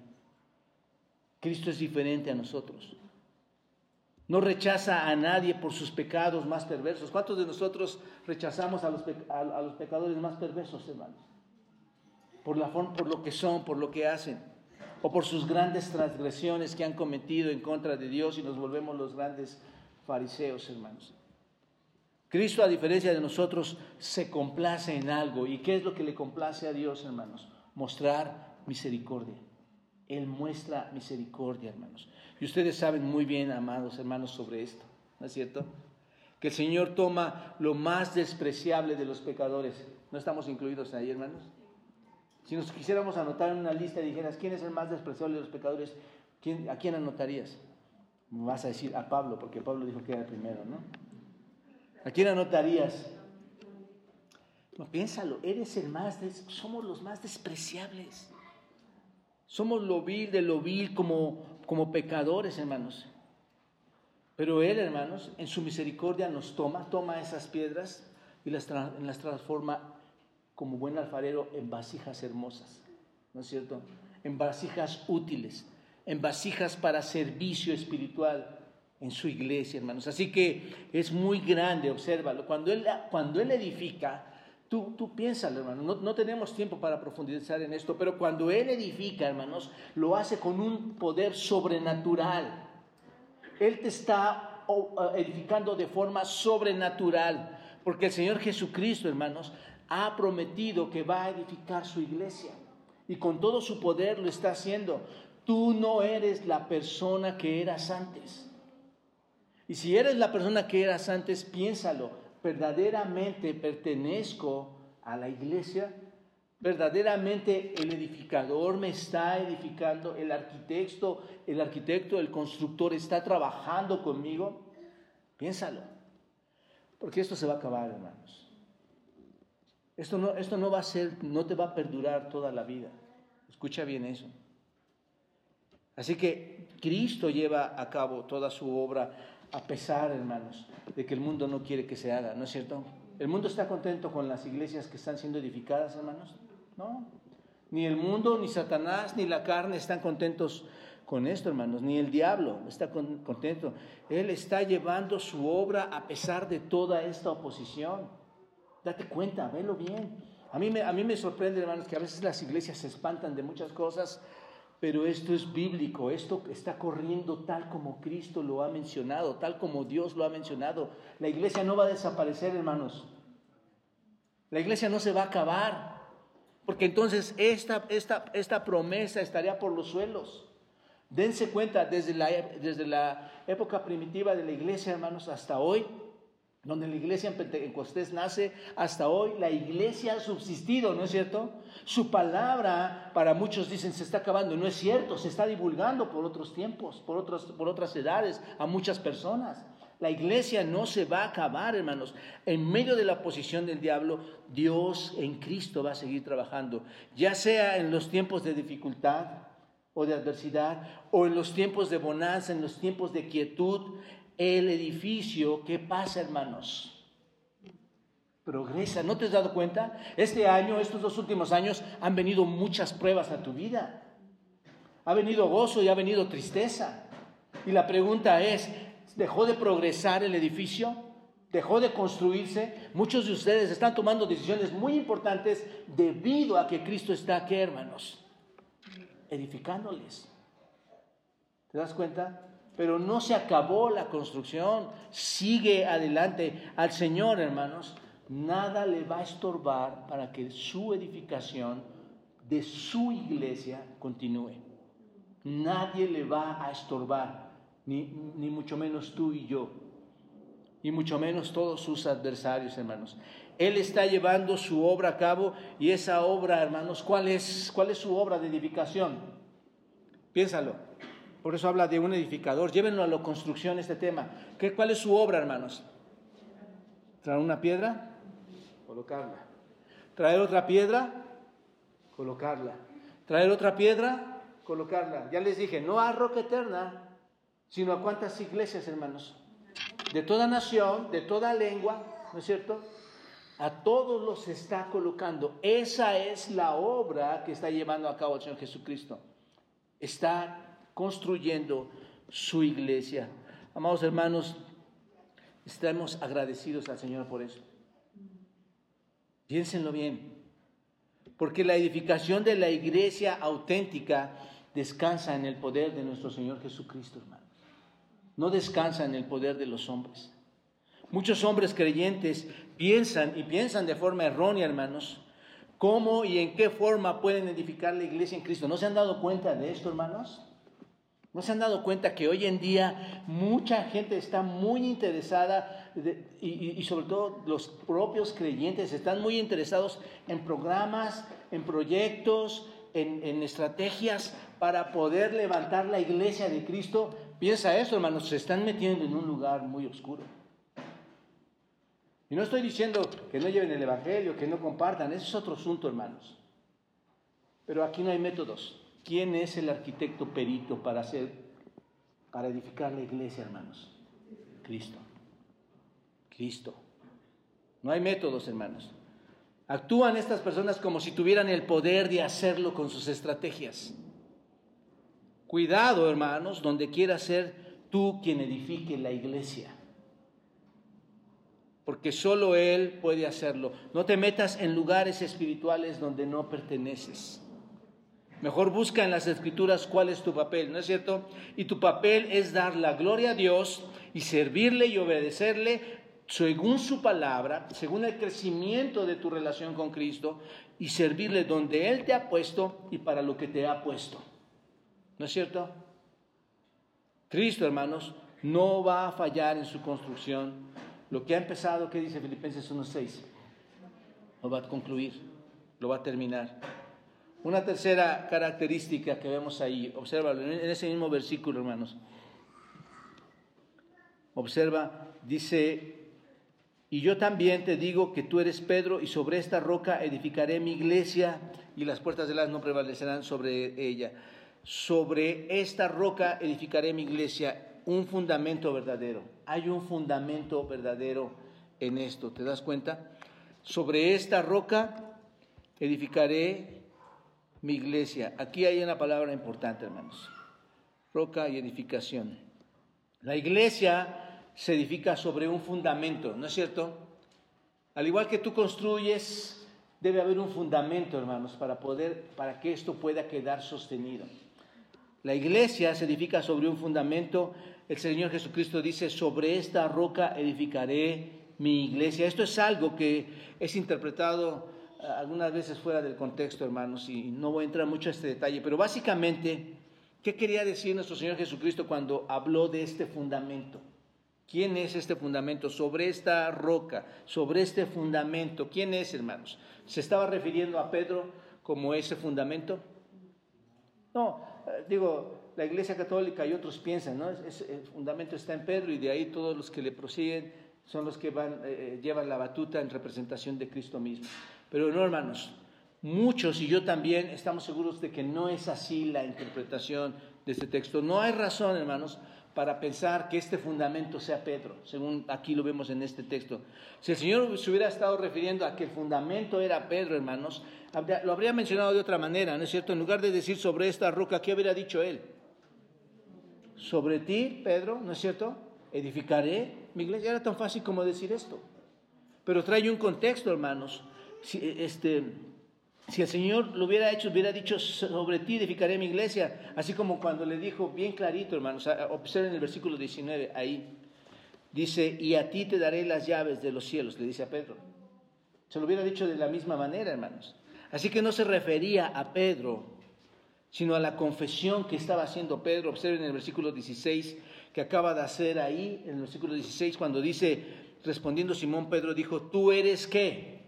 Cristo es diferente a nosotros. No rechaza a nadie por sus pecados más perversos. ¿Cuántos de nosotros rechazamos a los, a, los pecadores más perversos, hermanos? Por, la por lo que son, por lo que hacen, o por sus grandes transgresiones que han cometido en contra de Dios y nos volvemos los grandes fariseos, hermanos. Cristo, a diferencia de nosotros, se complace en algo. ¿Y qué es lo que le complace a Dios, hermanos? Mostrar misericordia. Él muestra misericordia, hermanos. Y ustedes saben muy bien, amados hermanos, sobre esto, ¿no es cierto? Que el Señor toma lo más despreciable de los pecadores. ¿No estamos incluidos ahí, hermanos? Si nos quisiéramos anotar en una lista y dijeras, ¿quién es el más despreciable de los pecadores? ¿A quién anotarías? Vas a decir a Pablo, porque Pablo dijo que era el primero, ¿no? ¿A quién anotarías? No, piénsalo, eres el más, somos los más despreciables. Somos lo vil de lo vil como, como pecadores, hermanos. Pero Él, hermanos, en su misericordia nos toma, toma esas piedras y las, las transforma como buen alfarero en vasijas hermosas, ¿no es cierto? En vasijas útiles en vasijas para servicio espiritual en su iglesia, hermanos. Así que es muy grande, obsérvalo. Cuando Él, cuando él edifica, tú, tú piénsalo, hermano, no, no tenemos tiempo para profundizar en esto, pero cuando Él edifica, hermanos, lo hace con un poder sobrenatural. Él te está edificando de forma sobrenatural porque el Señor Jesucristo, hermanos, ha prometido que va a edificar su iglesia y con todo su poder lo está haciendo. Tú no eres la persona que eras antes. Y si eres la persona que eras antes, piénsalo, verdaderamente pertenezco a la iglesia, verdaderamente el edificador me está edificando, el arquitecto, el arquitecto, el constructor está trabajando conmigo. Piénsalo, porque esto se va a acabar, hermanos. Esto no, esto no va a ser, no te va a perdurar toda la vida. Escucha bien eso. Así que Cristo lleva a cabo toda su obra a pesar, hermanos, de que el mundo no quiere que se haga, ¿no es cierto? ¿El mundo está contento con las iglesias que están siendo edificadas, hermanos? No. Ni el mundo, ni Satanás, ni la carne están contentos con esto, hermanos, ni el diablo está contento. Él está llevando su obra a pesar de toda esta oposición. Date cuenta, velo bien. A mí me, a mí me sorprende, hermanos, que a veces las iglesias se espantan de muchas cosas pero esto es bíblico, esto está corriendo tal como Cristo lo ha mencionado, tal como Dios lo ha mencionado. La iglesia no va a desaparecer, hermanos. La iglesia no se va a acabar, porque entonces esta, esta, esta promesa estaría por los suelos. Dense cuenta, desde la, desde la época primitiva de la iglesia, hermanos, hasta hoy, donde la iglesia en Pentecostés nace hasta hoy, la iglesia ha subsistido, ¿no es cierto? Su palabra, para muchos dicen, se está acabando, no es cierto, se está divulgando por otros tiempos, por, otros, por otras edades, a muchas personas. La iglesia no se va a acabar, hermanos. En medio de la posición del diablo, Dios en Cristo va a seguir trabajando, ya sea en los tiempos de dificultad o de adversidad, o en los tiempos de bonanza, en los tiempos de quietud, el edificio, ¿qué pasa, hermanos? Progresa. ¿No te has dado cuenta? Este año, estos dos últimos años, han venido muchas pruebas a tu vida. Ha venido gozo y ha venido tristeza. Y la pregunta es, ¿dejó de progresar el edificio? ¿Dejó de construirse? Muchos de ustedes están tomando decisiones muy importantes debido a que Cristo está aquí, hermanos, edificándoles. ¿Te das cuenta? Pero no se acabó la construcción, sigue adelante. Al Señor, hermanos, nada le va a estorbar para que su edificación de su iglesia continúe. Nadie le va a estorbar, ni, ni mucho menos tú y yo, y mucho menos todos sus adversarios, hermanos. Él está llevando su obra a cabo y esa obra, hermanos, ¿cuál es, cuál es su obra de edificación? Piénsalo. Por eso habla de un edificador. Llévenlo a la construcción este tema. ¿Qué, ¿Cuál es su obra, hermanos? Traer una piedra, colocarla. Traer otra piedra, colocarla. Traer otra piedra, colocarla. Ya les dije, no a roca eterna, sino a cuántas iglesias, hermanos. De toda nación, de toda lengua, ¿no es cierto? A todos los está colocando. Esa es la obra que está llevando a cabo el Señor Jesucristo. Está construyendo su iglesia. Amados hermanos, estamos agradecidos al Señor por eso. Piénsenlo bien, porque la edificación de la iglesia auténtica descansa en el poder de nuestro Señor Jesucristo, hermanos. No descansa en el poder de los hombres. Muchos hombres creyentes piensan y piensan de forma errónea, hermanos, cómo y en qué forma pueden edificar la iglesia en Cristo. ¿No se han dado cuenta de esto, hermanos? ¿No se han dado cuenta que hoy en día mucha gente está muy interesada y, sobre todo los propios creyentes están muy interesados en programas, en proyectos, en, en, estrategias para poder levantar la iglesia de Cristo? Piensa eso, hermanos, se están metiendo en un lugar muy oscuro. Y no estoy diciendo que no lleven el Evangelio, que no compartan, ese es otro asunto, hermanos. Pero aquí no hay métodos. ¿Quién es el arquitecto perito para hacer, para edificar la iglesia, hermanos? Cristo. Cristo. No hay métodos, hermanos. Actúan estas personas como si tuvieran el poder de hacerlo con sus estrategias. Cuidado, hermanos, donde quiera ser tú quien edifique la iglesia. Porque solo Él puede hacerlo. No te metas en lugares espirituales donde no perteneces. Mejor busca en las escrituras cuál es tu papel, ¿no es cierto? Y tu papel es dar la gloria a Dios y servirle y obedecerle según su palabra, según el crecimiento de tu relación con Cristo y servirle donde Él te ha puesto y para lo que te ha puesto. ¿No es cierto? Cristo, hermanos, no va a fallar en su construcción. Lo que ha empezado, ¿qué dice Filipenses 1.6? Lo va a concluir, lo va a terminar. Una tercera característica que vemos ahí, observa en ese mismo versículo, hermanos. Observa, dice, y yo también te digo que tú eres Pedro y sobre esta roca edificaré mi iglesia y las puertas de las no prevalecerán sobre ella. Sobre esta roca edificaré mi iglesia, un fundamento verdadero. Hay un fundamento verdadero en esto, ¿te das cuenta? Sobre esta roca edificaré mi iglesia. Aquí hay una palabra importante, hermanos. Roca y edificación. La iglesia se edifica sobre un fundamento, ¿no es cierto? Al igual que tú construyes, debe haber un fundamento, hermanos, para poder para que esto pueda quedar sostenido. La iglesia se edifica sobre un fundamento. El Señor Jesucristo dice, sobre esta roca edificaré mi iglesia. Esto es algo que es interpretado algunas veces fuera del contexto, hermanos, y no voy a entrar mucho a este detalle, pero básicamente, ¿qué quería decir nuestro Señor Jesucristo cuando habló de este fundamento? ¿Quién es este fundamento? Sobre esta roca, sobre este fundamento. ¿Quién es, hermanos? ¿Se estaba refiriendo a Pedro como ese fundamento? No, eh, digo, la Iglesia Católica y otros piensan, ¿no? el fundamento está en Pedro y de ahí todos los que le prosiguen son los que van, eh, eh, llevan la batuta en representación de Cristo mismo. Pero no, hermanos, muchos y yo también estamos seguros de que no es así la interpretación de este texto. No hay razón, hermanos, para pensar que este fundamento sea Pedro, según aquí lo vemos en este texto. Si el Señor se hubiera estado refiriendo a que el fundamento era Pedro, hermanos, lo habría mencionado de otra manera, ¿no es cierto? En lugar de decir sobre esta roca, ¿qué habría dicho él? Sobre ti, Pedro, ¿no es cierto? Edificaré mi iglesia. Era tan fácil como decir esto. Pero trae un contexto, hermanos. Si, este, si el Señor lo hubiera hecho, hubiera dicho, sobre ti edificaré mi iglesia, así como cuando le dijo bien clarito, hermanos, observen el versículo 19, ahí, dice, y a ti te daré las llaves de los cielos, le dice a Pedro. Se lo hubiera dicho de la misma manera, hermanos. Así que no se refería a Pedro, sino a la confesión que estaba haciendo Pedro. Observen el versículo 16 que acaba de hacer ahí, en el versículo 16, cuando dice, respondiendo Simón Pedro, dijo, tú eres qué?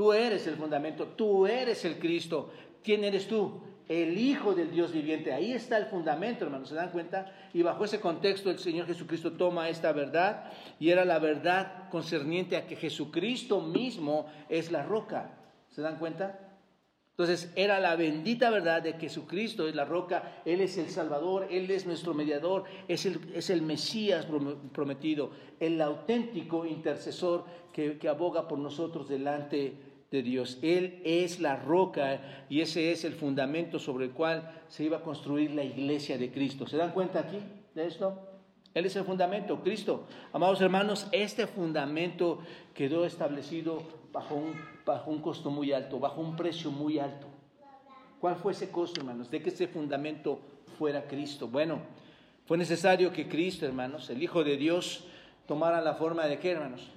Tú eres el fundamento, tú eres el Cristo. ¿Quién eres tú? El Hijo del Dios viviente. Ahí está el fundamento, hermanos, ¿se dan cuenta? Y bajo ese contexto el Señor Jesucristo toma esta verdad y era la verdad concerniente a que Jesucristo mismo es la roca. ¿Se dan cuenta? Entonces era la bendita verdad de que Jesucristo es la roca, Él es el Salvador, Él es nuestro mediador, es el, es el Mesías prometido, el auténtico intercesor que, que aboga por nosotros delante de Dios. Él es la roca y ese es el fundamento sobre el cual se iba a construir la iglesia de Cristo. ¿Se dan cuenta aquí de esto? Él es el fundamento, Cristo. Amados hermanos, este fundamento quedó establecido bajo un, bajo un costo muy alto, bajo un precio muy alto. ¿Cuál fue ese costo, hermanos? De que ese fundamento fuera Cristo. Bueno, fue necesario que Cristo, hermanos, el Hijo de Dios, tomara la forma de qué, hermanos?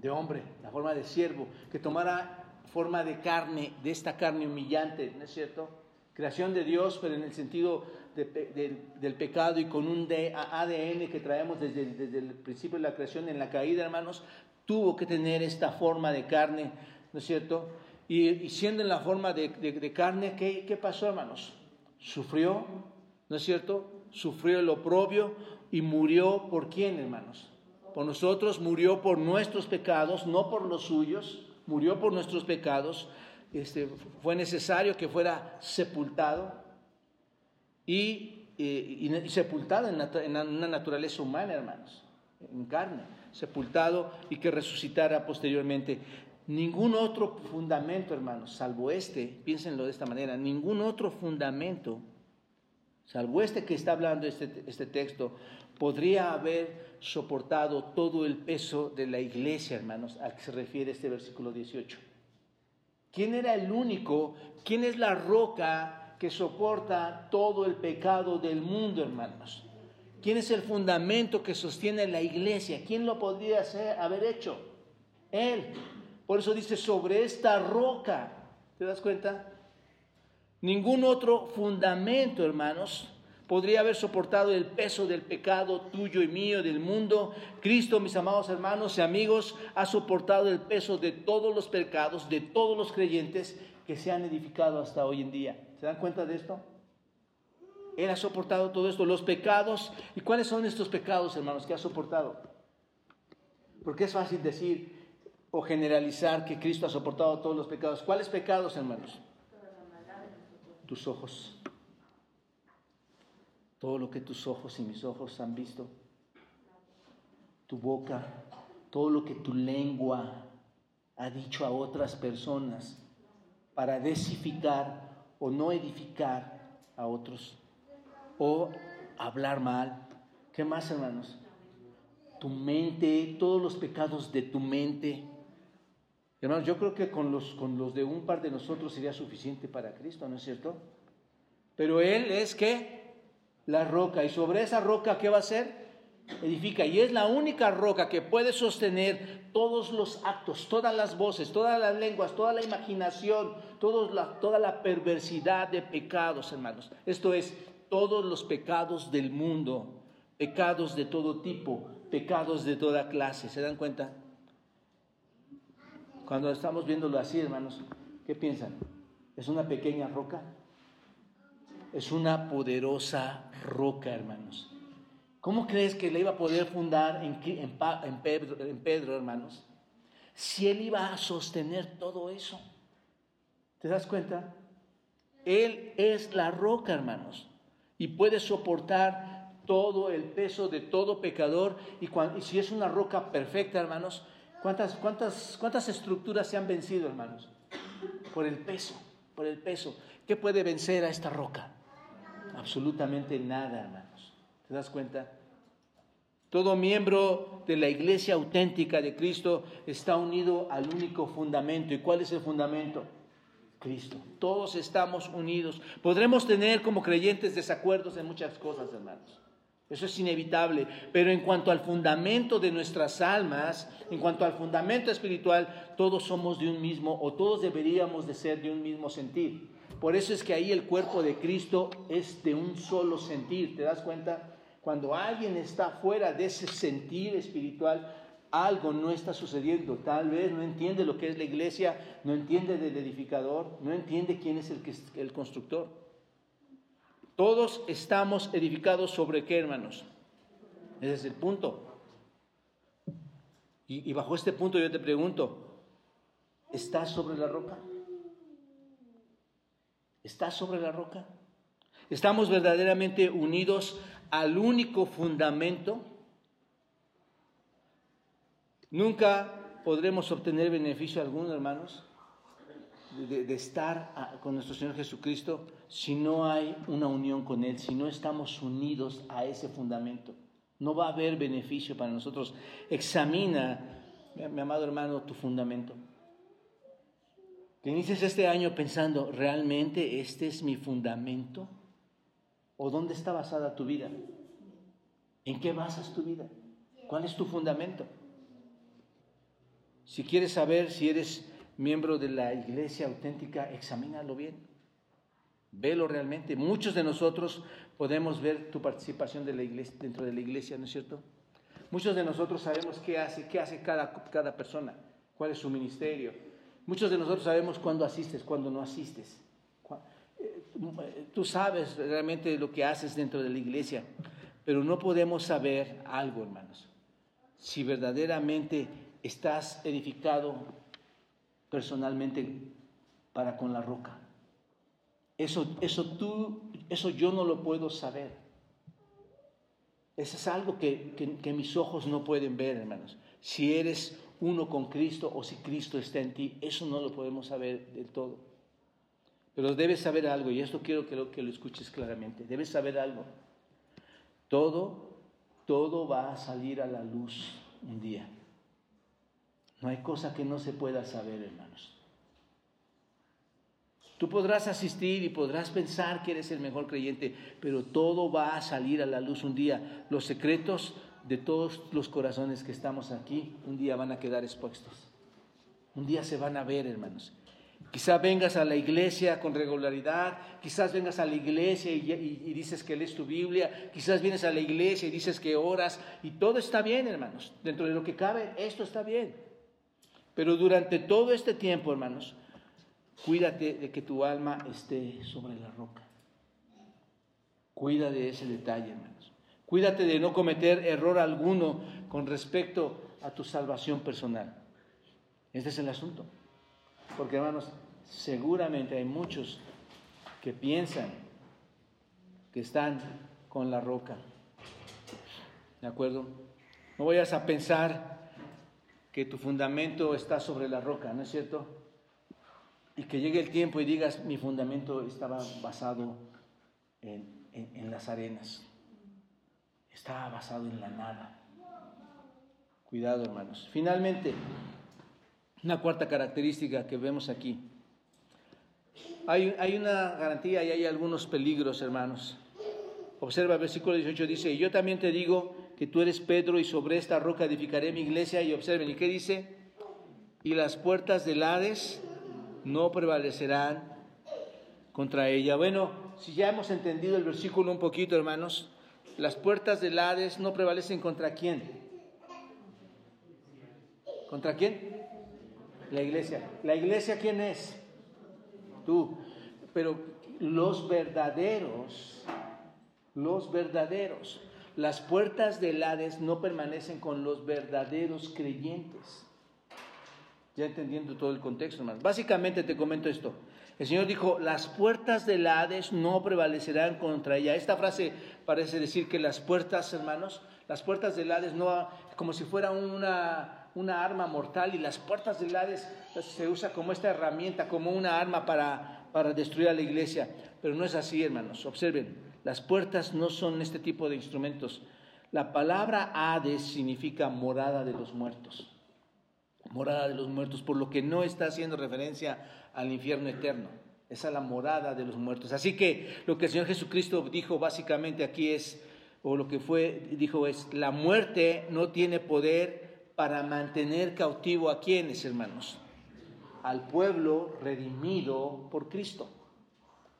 De hombre, la forma de siervo, que tomara forma de carne, de esta carne humillante, ¿no es cierto? Creación de Dios, pero en el sentido del pecado y con un ADN que traemos desde, el principio de la creación en la caída, hermanos, tuvo que tener esta forma de carne, ¿no es cierto? Y, siendo en la forma de, carne, ¿qué, ¿qué, pasó, hermanos? Sufrió, ¿no es cierto? Sufrió el oprobio y murió por quién, hermanos? Por nosotros, murió por nuestros pecados, no por los suyos, murió por nuestros pecados. Este, fue necesario que fuera sepultado y, y, sepultado en, en una naturaleza humana, hermanos, en carne sepultado y que resucitara posteriormente. Ningún otro fundamento, hermanos, salvo este, piénsenlo de esta manera, ningún otro fundamento, salvo este que está hablando este, este texto, podría haber soportado todo el peso de la iglesia, hermanos, a que se refiere este versículo 18. ¿Quién era el único? ¿Quién es la roca que soporta todo el pecado del mundo, hermanos? ¿Quién es el fundamento que sostiene la iglesia? ¿Quién lo podría hacer, haber hecho? Él. Por eso dice, sobre esta roca. ¿Te das cuenta? Ningún otro fundamento, hermanos, podría haber soportado el peso del pecado tuyo y mío, del mundo. Cristo, mis amados hermanos y amigos, ha soportado el peso de todos los pecados, de todos los creyentes que se han edificado hasta hoy en día. ¿Se dan cuenta de esto? Él ha soportado todo esto, los pecados. ¿Y cuáles son estos pecados, hermanos, que ha soportado? Porque es fácil decir o generalizar que Cristo ha soportado todos los pecados. ¿Cuáles pecados, hermanos? Tus ojos todo lo que tus ojos y mis ojos han visto, tu boca, todo lo que tu lengua ha dicho a otras personas para desificar o no edificar a otros o hablar mal. ¿Qué más, hermanos? Tu mente, todos los pecados de tu mente. Hermanos, yo creo que con los, con los de un par de nosotros sería suficiente para Cristo, ¿no es cierto? Pero Él es que la roca. Y sobre esa roca, ¿qué va a hacer? Edifica. Y es la única roca que puede sostener todos los actos, todas las voces, todas las lenguas, toda la imaginación, toda la perversidad de pecados, hermanos. Esto es, todos los pecados del mundo, pecados de todo tipo, pecados de toda clase. ¿Se dan cuenta? Cuando estamos viéndolo así, hermanos, ¿qué piensan? ¿Es una pequeña roca? Es una poderosa roca, hermanos. ¿Cómo crees que le iba a poder fundar en, Pedro, hermanos? Si él iba a sostener todo eso. ¿Te das cuenta? Él es la roca, hermanos, y puede soportar todo el peso de todo pecador. Y, si es una roca perfecta, hermanos, ¿cuántas, cuántas, ¿cuántas estructuras se han vencido, hermanos? Por el peso, por el peso. ¿Qué puede vencer a esta roca? Absolutamente nada, hermanos. ¿Te das cuenta? Todo miembro de la iglesia auténtica de Cristo está unido al único fundamento. ¿Y cuál es el fundamento? Cristo. Todos estamos unidos. Podremos tener como creyentes desacuerdos en muchas cosas, hermanos. Eso es inevitable. Pero en cuanto al fundamento de nuestras almas, en cuanto al fundamento espiritual, todos somos de un mismo o todos deberíamos de ser de un mismo sentir. Por eso es que ahí el cuerpo de Cristo es de un solo sentir. ¿Te das cuenta? Cuando alguien está fuera de ese sentir espiritual, algo no está sucediendo. Tal vez no entiende lo que es la iglesia, no entiende del edificador, no entiende quién es el, el constructor. Todos estamos edificados sobre qué, hermanos. Ese es el punto. Y, y bajo este punto yo te pregunto, ¿estás sobre la roca? ¿Está sobre la roca? ¿Estamos verdaderamente unidos al único fundamento? Nunca podremos obtener beneficio alguno, hermanos, de, estar con nuestro Señor Jesucristo si no hay una unión con Él, si no estamos unidos a ese fundamento. No va a haber beneficio para nosotros. Examina, mi amado hermano, tu fundamento. Que inicies este año pensando, ¿realmente este es mi fundamento? ¿O dónde está basada tu vida? ¿En qué basas tu vida? ¿Cuál es tu fundamento? Si quieres saber si eres miembro de la iglesia auténtica, examínalo bien. Velo realmente. Muchos de nosotros podemos ver tu participación dentro de la iglesia, ¿no es cierto? Muchos de nosotros sabemos qué hace, qué hace cada, cada persona, cuál es su ministerio, Muchos de nosotros sabemos cuándo asistes, cuándo no asistes. Eh, tú sabes realmente lo que haces dentro de la iglesia, pero no podemos saber algo, hermanos. Si verdaderamente estás edificado personalmente para con la roca. Eso, eso tú, eso yo no lo puedo saber. Eso es algo que, que mis ojos no pueden ver, hermanos. Si eres uno con Cristo o si Cristo está en ti, eso no lo podemos saber del todo. Pero debes saber algo, y esto quiero que lo, que lo escuches claramente, debes saber algo. Todo, todo va a salir a la luz un día. No hay cosa que no se pueda saber, hermanos. Tú podrás asistir y podrás pensar que eres el mejor creyente, pero todo va a salir a la luz un día. Los secretos de todos los corazones que estamos aquí un día van a quedar expuestos. Un día se van a ver, hermanos. Quizás vengas a la iglesia con regularidad, quizás vengas a la iglesia y, dices que lees tu Biblia, quizás vienes a la iglesia y dices que oras, y todo está bien, hermanos. Dentro de lo que cabe, esto está bien. Pero durante todo este tiempo, hermanos, Cuídate de que tu alma esté sobre la roca. Cuida de ese detalle, hermanos. Cuídate de no cometer error alguno con respecto a tu salvación personal. Este es el asunto. Porque, hermanos, seguramente hay muchos que piensan que están con la roca. ¿De acuerdo? No vayas a pensar que tu fundamento está sobre la roca, ¿no es cierto? y que llegue el tiempo y digas, mi fundamento estaba basado en, las arenas, estaba basado en la nada. Cuidado, hermanos. Finalmente, una cuarta característica que vemos aquí. Hay, hay, una garantía y hay algunos peligros, hermanos. Observa versículo 18, dice, yo también te digo que tú eres Pedro y sobre esta roca edificaré mi iglesia. Y observen, ¿y qué dice? Y las puertas del Hades no prevalecerán contra ella. Bueno, si ya hemos entendido el versículo un poquito, hermanos, las puertas del Hades no prevalecen contra quién. ¿Contra quién? La iglesia. ¿La iglesia quién es? Tú. Pero los verdaderos, los verdaderos, las puertas del Hades no permanecen con los verdaderos creyentes. Ya entendiendo todo el contexto. Básicamente te comento esto. El Señor dijo, las puertas del Hades no prevalecerán contra ella. Esta frase parece decir que las puertas, hermanos, las puertas del Hades no, como si fuera una, una arma mortal y las puertas del Hades se usa como esta herramienta, como una arma para, para destruir a la iglesia. Pero no es así, hermanos. Observen, las puertas no son este tipo de instrumentos. La palabra Hades significa morada de los muertos morada de los muertos, por lo que no está haciendo referencia al infierno eterno. Es la morada de los muertos. Así que lo que el Señor Jesucristo dijo básicamente aquí es, o lo que fue, dijo es, la muerte no tiene poder para mantener cautivo a quienes, hermanos, al pueblo redimido por Cristo.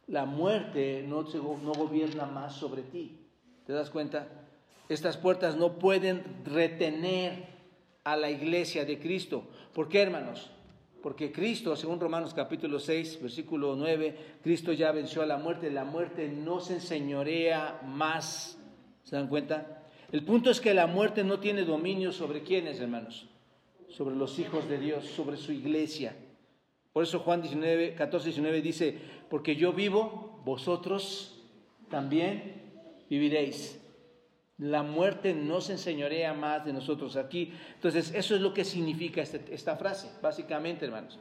La muerte no, no gobierna más sobre ti. ¿Te das cuenta? Estas puertas no pueden retener a la iglesia de Cristo. ¿Por qué, hermanos? Porque Cristo, según Romanos capítulo 6, versículo 9, Cristo ya venció a la muerte, la muerte no se enseñorea más. ¿Se dan cuenta? El punto es que la muerte no tiene dominio sobre quiénes, hermanos? Sobre los hijos de Dios, sobre su iglesia. Por eso Juan 19, 14, 19 dice, porque yo vivo, vosotros también viviréis la muerte no se enseñorea más de nosotros aquí. Entonces, eso es lo que significa este, esta frase, básicamente, hermanos.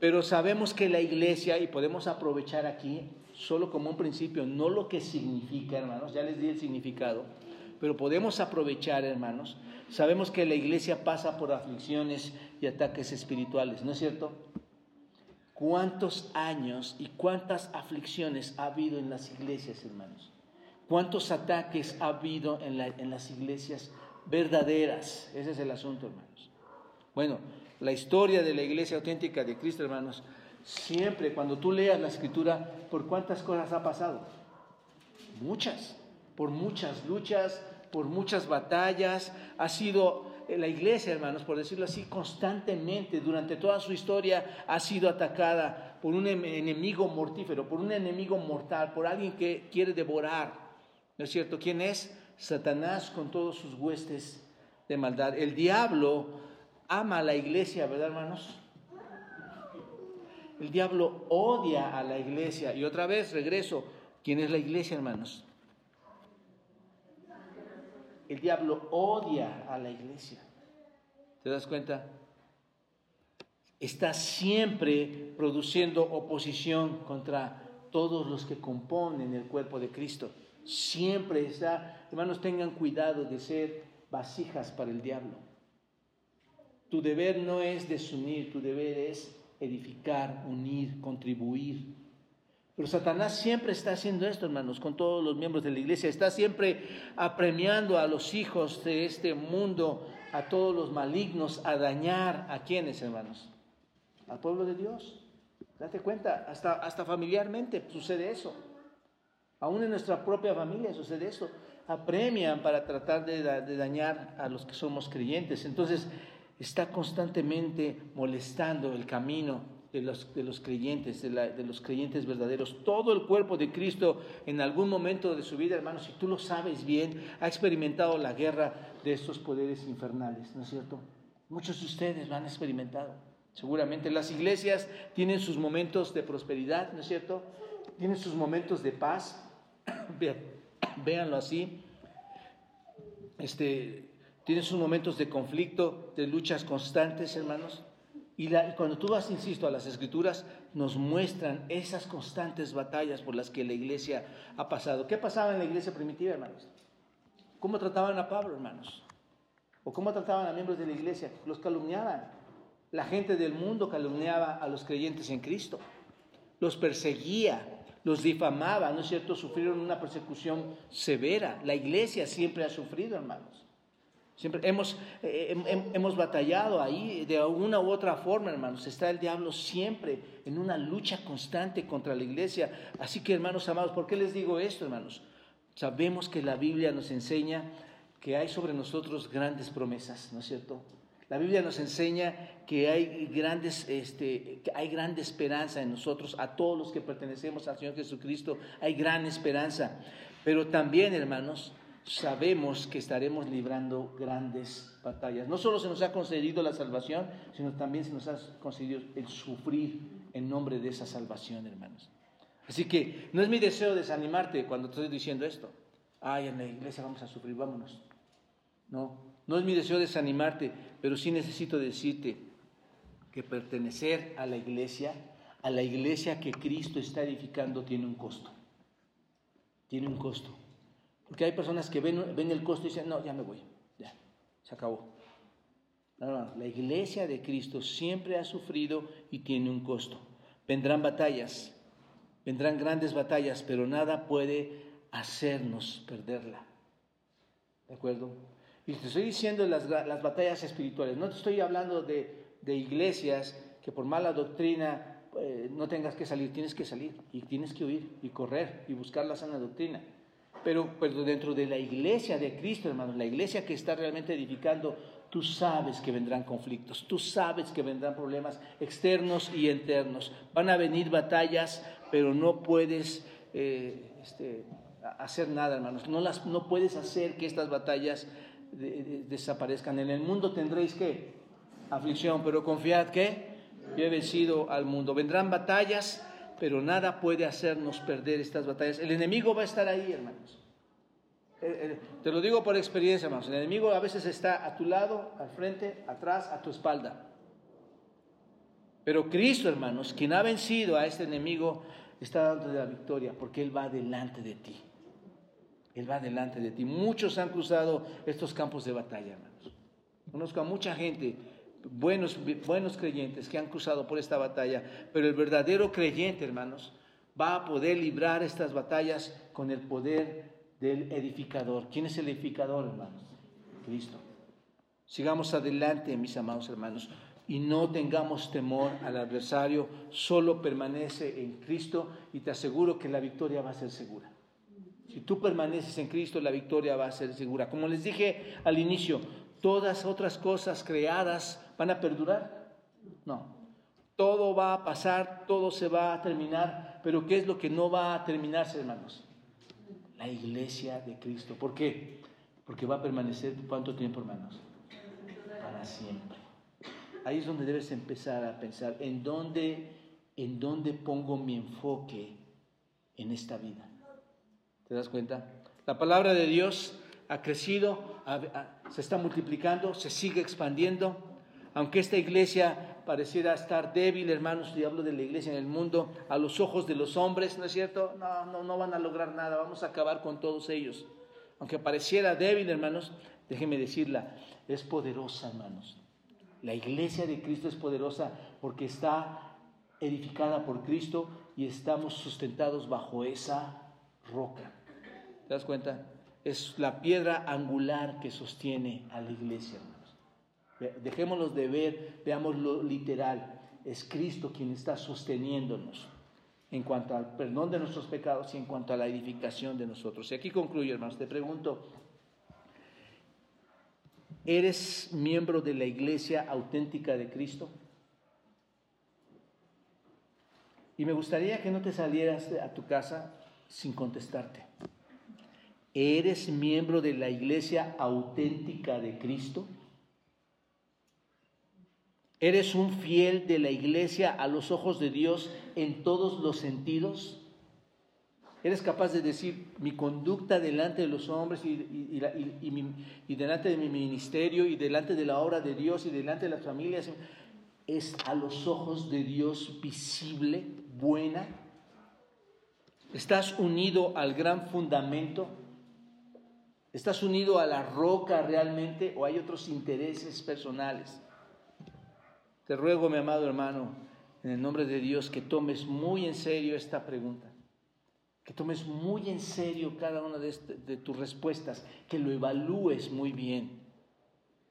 Pero sabemos que la iglesia, y podemos aprovechar aquí, solo como un principio, no lo que significa, hermanos, ya les di el significado, pero podemos aprovechar, hermanos, sabemos que la iglesia pasa por aflicciones y ataques espirituales, ¿no es cierto? ¿Cuántos años y cuántas aflicciones ha habido en las iglesias, hermanos? ¿Cuántos ataques ha habido en, las iglesias verdaderas? Ese es el asunto, hermanos. Bueno, la historia de la iglesia auténtica de Cristo, hermanos, siempre cuando tú leas la escritura, ¿por cuántas cosas ha pasado? Muchas, por muchas luchas, por muchas batallas. Ha sido eh, la iglesia, hermanos, por decirlo así, constantemente, durante toda su historia, ha sido atacada por un enemigo mortífero, por un enemigo mortal, por alguien que quiere devorar. ¿No es cierto? ¿Quién es? Satanás con todos sus huestes de maldad. El diablo ama a la iglesia, ¿verdad, hermanos? El diablo odia a la iglesia. Y otra vez regreso. ¿Quién es la iglesia, hermanos? El diablo odia a la iglesia. ¿Te das cuenta? Está siempre produciendo oposición contra todos los que componen el cuerpo de Cristo siempre está, hermanos, tengan cuidado de ser vasijas para el diablo. Tu deber no es desunir, tu deber es edificar, unir, contribuir. Pero Satanás siempre está haciendo esto, hermanos, con todos los miembros de la iglesia. Está siempre apremiando a los hijos de este mundo, a todos los malignos, a dañar a quienes, hermanos? Al pueblo de Dios. Date cuenta, hasta, hasta familiarmente sucede eso. Aún en nuestra propia familia sucede eso. Apremian para tratar de, dañar a los que somos creyentes. Entonces, está constantemente molestando el camino de los, creyentes, de, de, los creyentes verdaderos. Todo el cuerpo de Cristo en algún momento de su vida, hermanos, si tú lo sabes bien, ha experimentado la guerra de estos poderes infernales, ¿no es cierto? Muchos de ustedes lo han experimentado. Seguramente las iglesias tienen sus momentos de prosperidad, ¿no es cierto? Tienen sus momentos de paz. Véanlo así. Este, tienen sus momentos de conflicto, de luchas constantes, hermanos. Y, cuando tú vas, insisto, a las escrituras, nos muestran esas constantes batallas por las que la iglesia ha pasado. ¿Qué pasaba en la iglesia primitiva, hermanos? ¿Cómo trataban a Pablo, hermanos? ¿O cómo trataban a miembros de la iglesia? Los calumniaban. La gente del mundo calumniaba a los creyentes en Cristo. Los perseguía, los difamaba, ¿no es cierto? Sufrieron una persecución severa. La iglesia siempre ha sufrido, hermanos. Siempre hemos, eh, hemos batallado ahí de una u otra forma, hermanos. Está el diablo siempre en una lucha constante contra la iglesia. Así que, hermanos amados, ¿por qué les digo esto, hermanos? Sabemos que la Biblia nos enseña que hay sobre nosotros grandes promesas, ¿no es cierto? La Biblia nos enseña que hay, grandes, este, que hay grande esperanza en nosotros, a todos los que pertenecemos al Señor Jesucristo, hay gran esperanza. Pero también, hermanos, sabemos que estaremos librando grandes batallas. No solo se nos ha concedido la salvación, sino también se nos ha concedido el sufrir en nombre de esa salvación, hermanos. Así que no es mi deseo desanimarte cuando estoy diciendo esto. Ay, en la iglesia vamos a sufrir, vámonos. No, no es mi deseo desanimarte, pero sí necesito decirte que pertenecer a la iglesia, a la iglesia que Cristo está edificando, tiene un costo. Tiene un costo. Porque hay personas que ven, el costo y dicen, no, ya me voy, ya, se acabó. No, no, la iglesia de Cristo siempre ha sufrido y tiene un costo. Vendrán batallas, vendrán grandes batallas, pero nada puede hacernos perderla. ¿De acuerdo? Y te estoy diciendo las, las batallas espirituales, no te estoy hablando de, de iglesias que por mala doctrina eh, no tengas que salir, tienes que salir y tienes que huir y correr y buscar la sana doctrina. Pero, dentro de la iglesia de Cristo, hermanos, la iglesia que está realmente edificando, tú sabes que vendrán conflictos, tú sabes que vendrán problemas externos y internos. Van a venir batallas, pero no puedes eh, este, hacer nada, hermanos. No, las, no puedes hacer que estas batallas desaparezcan. En el mundo tendréis que aflicción, pero confiad que yo he vencido al mundo. Vendrán batallas, pero nada puede hacernos perder estas batallas. El enemigo va a estar ahí, hermanos. Eh, eh, te lo digo por experiencia, hermanos. El enemigo a veces está a tu lado, al frente, atrás, a tu espalda. Pero Cristo, hermanos, quien ha vencido a este enemigo, está dando la victoria porque Él va delante de ti. Él va delante de ti. Muchos han cruzado estos campos de batalla, hermanos. Conozco a mucha gente buenos, buenos creyentes que han cruzado por esta batalla, pero el verdadero creyente, hermanos, va a poder librar estas batallas con el poder del edificador. ¿Quién es el edificador, hermanos? Cristo. Sigamos adelante, mis amados hermanos, y no tengamos temor al adversario, solo permanece en Cristo y te aseguro que la victoria va a ser segura. Si tú permaneces en Cristo, la victoria va a ser segura. Como les dije al inicio, todas otras cosas creadas van a perdurar. No. Todo va a pasar, todo se va a terminar, pero ¿qué es lo que no va a terminarse, hermanos? La iglesia de Cristo. ¿Por qué? Porque va a permanecer cuánto tiempo, hermanos? Para siempre. Ahí es donde debes empezar a pensar, ¿en dónde, en dónde pongo mi enfoque en esta vida? ¿Te das cuenta? La palabra de Dios ha crecido, se está multiplicando, se sigue expandiendo. Aunque esta iglesia pareciera estar débil, hermanos, y hablo de la iglesia en el mundo, a los ojos de los hombres, ¿no es cierto? No, no, no van a lograr nada, vamos a acabar con todos ellos. Aunque pareciera débil, hermanos, déjenme decirla, es poderosa, hermanos. La iglesia de Cristo es poderosa porque está edificada por Cristo y estamos sustentados bajo esa roca. ¿Te das cuenta? Es la piedra angular que sostiene a la iglesia, hermanos. Dejémonos de ver, veamos lo literal. Es Cristo quien está sosteniéndonos en cuanto al perdón de nuestros pecados y en cuanto a la edificación de nosotros. Y aquí concluyo, hermanos. Te pregunto, ¿eres miembro de la iglesia auténtica de Cristo? Y me gustaría que no te salieras a tu casa sin contestarte. ¿Eres miembro de la iglesia auténtica de Cristo? ¿Eres un fiel de la iglesia a los ojos de Dios en todos los sentidos? ¿Eres capaz de decir mi conducta delante de los hombres y, y, delante de mi ministerio y delante de la obra de Dios y delante de las familias es a los ojos de Dios visible, buena? ¿Estás unido al gran fundamento? ¿Estás unido a la roca realmente o hay otros intereses personales? Te ruego, mi amado hermano, en el nombre de Dios, que tomes muy en serio esta pregunta, que tomes muy en serio cada una de, este, tus respuestas, que lo evalúes muy bien,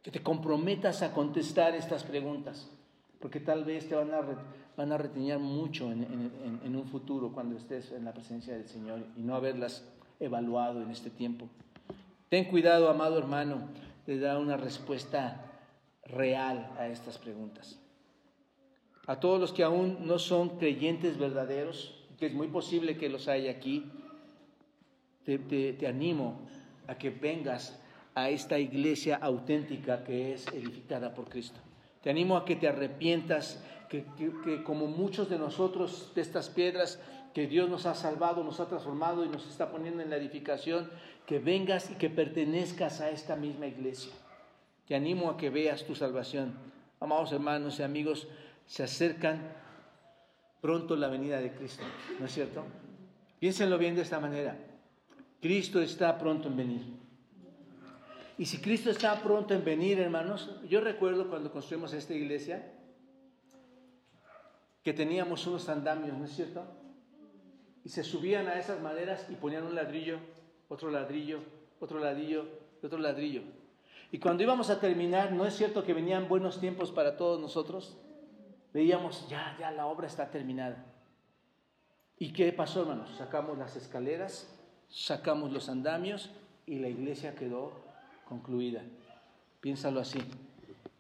que te comprometas a contestar estas preguntas, porque tal vez te van a, retener mucho en, en un futuro cuando estés en la presencia del Señor y no haberlas evaluado en este tiempo. Ten cuidado, amado hermano, de dar una respuesta real a estas preguntas a todos los que aún no son creyentes verdaderos, que es muy posible que los haya aquí, te, animo a que vengas a esta iglesia auténtica que es edificada por Cristo. Te animo a que te arrepientas, que, que, como muchos de nosotros, de estas piedras que Dios nos ha salvado, nos ha transformado y nos está poniendo en la edificación, que vengas y que pertenezcas a esta misma iglesia. Te animo a que veas tu salvación. Amados hermanos y amigos, se acercan pronto la venida de Cristo, ¿no es cierto? Piénsenlo bien de esta manera. Cristo está pronto en venir. Y si Cristo está pronto en venir, hermanos, yo recuerdo cuando construimos esta iglesia que teníamos unos andamios, ¿no es cierto? Y se subían a esas maderas y ponían un ladrillo, otro ladrillo, otro ladrillo, otro ladrillo. Y cuando íbamos a terminar, ¿no es cierto que venían buenos tiempos para todos nosotros? veíamos, ya, ya la obra está terminada. ¿Y qué pasó, hermanos? Sacamos las escaleras, sacamos los andamios y la iglesia quedó concluida. Piénsalo así.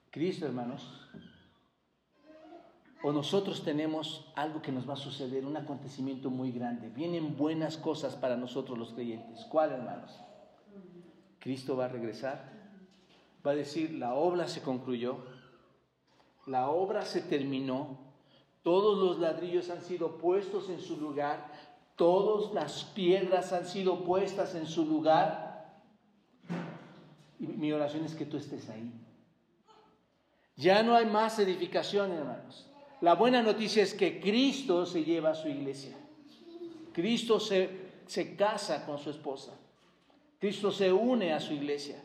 Cristo, hermanos, o nosotros tenemos algo que nos va a suceder, un acontecimiento muy grande. Vienen buenas cosas para nosotros los creyentes. ¿Cuál, hermanos? Cristo va a regresar, va a decir, la obra se concluyó, la obra se terminó, todos los ladrillos han sido puestos en su lugar, todas las piedras han sido puestas en su lugar. Y mi oración es que tú estés ahí. Ya no hay más edificación, hermanos. La buena noticia es que Cristo se lleva a su iglesia. Cristo se, se casa con su esposa. Cristo se une a su iglesia.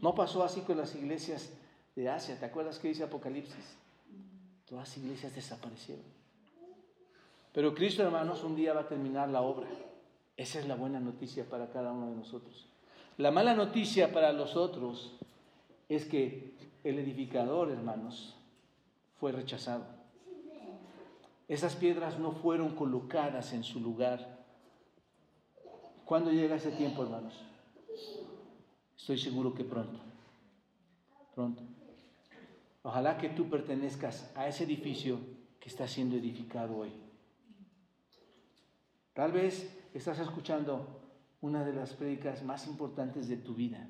No pasó así con las iglesias de Asia. ¿Te acuerdas que dice Apocalipsis? Todas las iglesias desaparecieron. Pero Cristo, hermanos, un día va a terminar la obra. Esa es la buena noticia para cada uno de nosotros. La mala noticia para los otros es que el edificador, hermanos, fue rechazado. Esas piedras no fueron colocadas en su lugar. ¿Cuándo llega ese tiempo, hermanos? Estoy seguro que pronto. Pronto. Ojalá que tú pertenezcas a ese edificio que está siendo edificado hoy. Tal vez estás escuchando una de las prédicas más importantes de tu vida.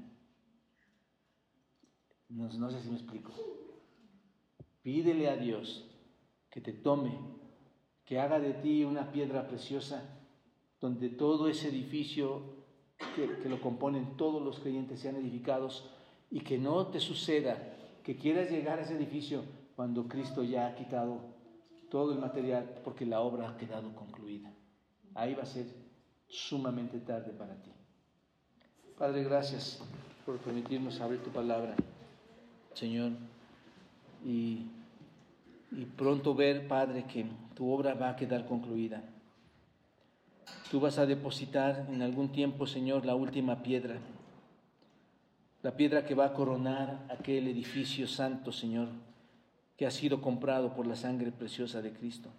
No, no, sé si me explico. Pídele a Dios que te tome, que haga de ti una piedra preciosa, donde todo ese edificio que, que lo componen todos los creyentes sean edificados y que no te suceda que quieras llegar a ese edificio cuando Cristo ya ha quitado todo el material porque la obra ha quedado concluida. Ahí va a ser sumamente tarde para ti. Padre, gracias por permitirnos abrir tu palabra, Señor. Y y pronto ver, Padre, que tu obra va a quedar concluida. Tú vas a depositar en algún tiempo, Señor, la última piedra, la piedra que va a coronar aquel edificio santo, Señor, que ha sido comprado por la sangre preciosa de Cristo.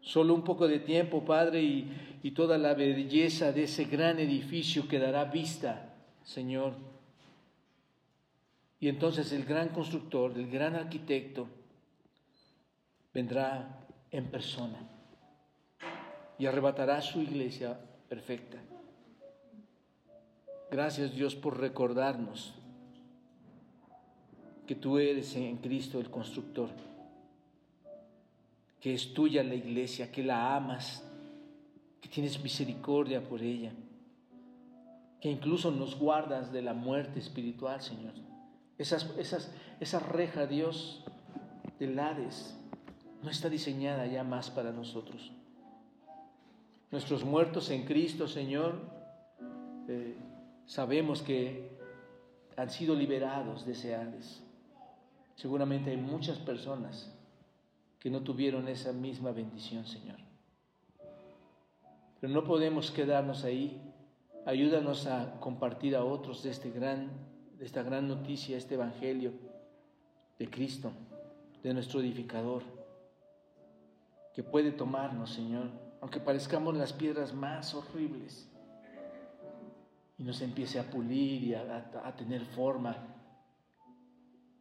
Solo un poco de tiempo, Padre, y, y toda la belleza de ese gran edificio quedará vista, Señor. Y entonces el gran constructor, el gran arquitecto, vendrá en persona y arrebatará su iglesia perfecta. Gracias Dios por recordarnos que tú eres en Cristo el constructor, que es tuya la iglesia, que la amas, que tienes misericordia por ella, que incluso nos guardas de la muerte espiritual, Señor. Esas, esas, esa reja, Dios, del Hades, no está diseñada ya más para nosotros. Nuestros muertos en Cristo, Señor, eh, sabemos que han sido liberados de ese Hades. Seguramente hay muchas personas que no tuvieron esa misma bendición, Señor. Pero no podemos quedarnos ahí. Ayúdanos a compartir a otros de, este gran, de esta gran noticia, este Evangelio de Cristo, de nuestro edificador que puede tomarnos, Señor, aunque parezcamos las piedras más horribles, y nos empiece a pulir y a, tener forma,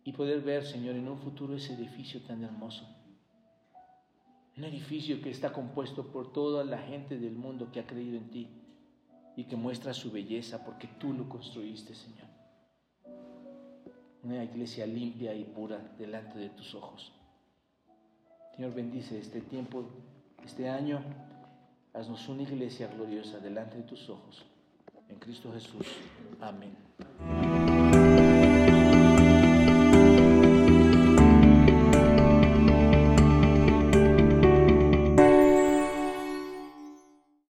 y poder ver, Señor, en un futuro ese edificio tan hermoso. Un edificio que está compuesto por toda la gente del mundo que ha creído en ti y que muestra su belleza porque tú lo construiste, Señor. Una iglesia limpia y pura delante de tus ojos. Señor, bendice este tiempo, este año. Haznos una iglesia gloriosa delante de tus ojos. En Cristo Jesús. Amén.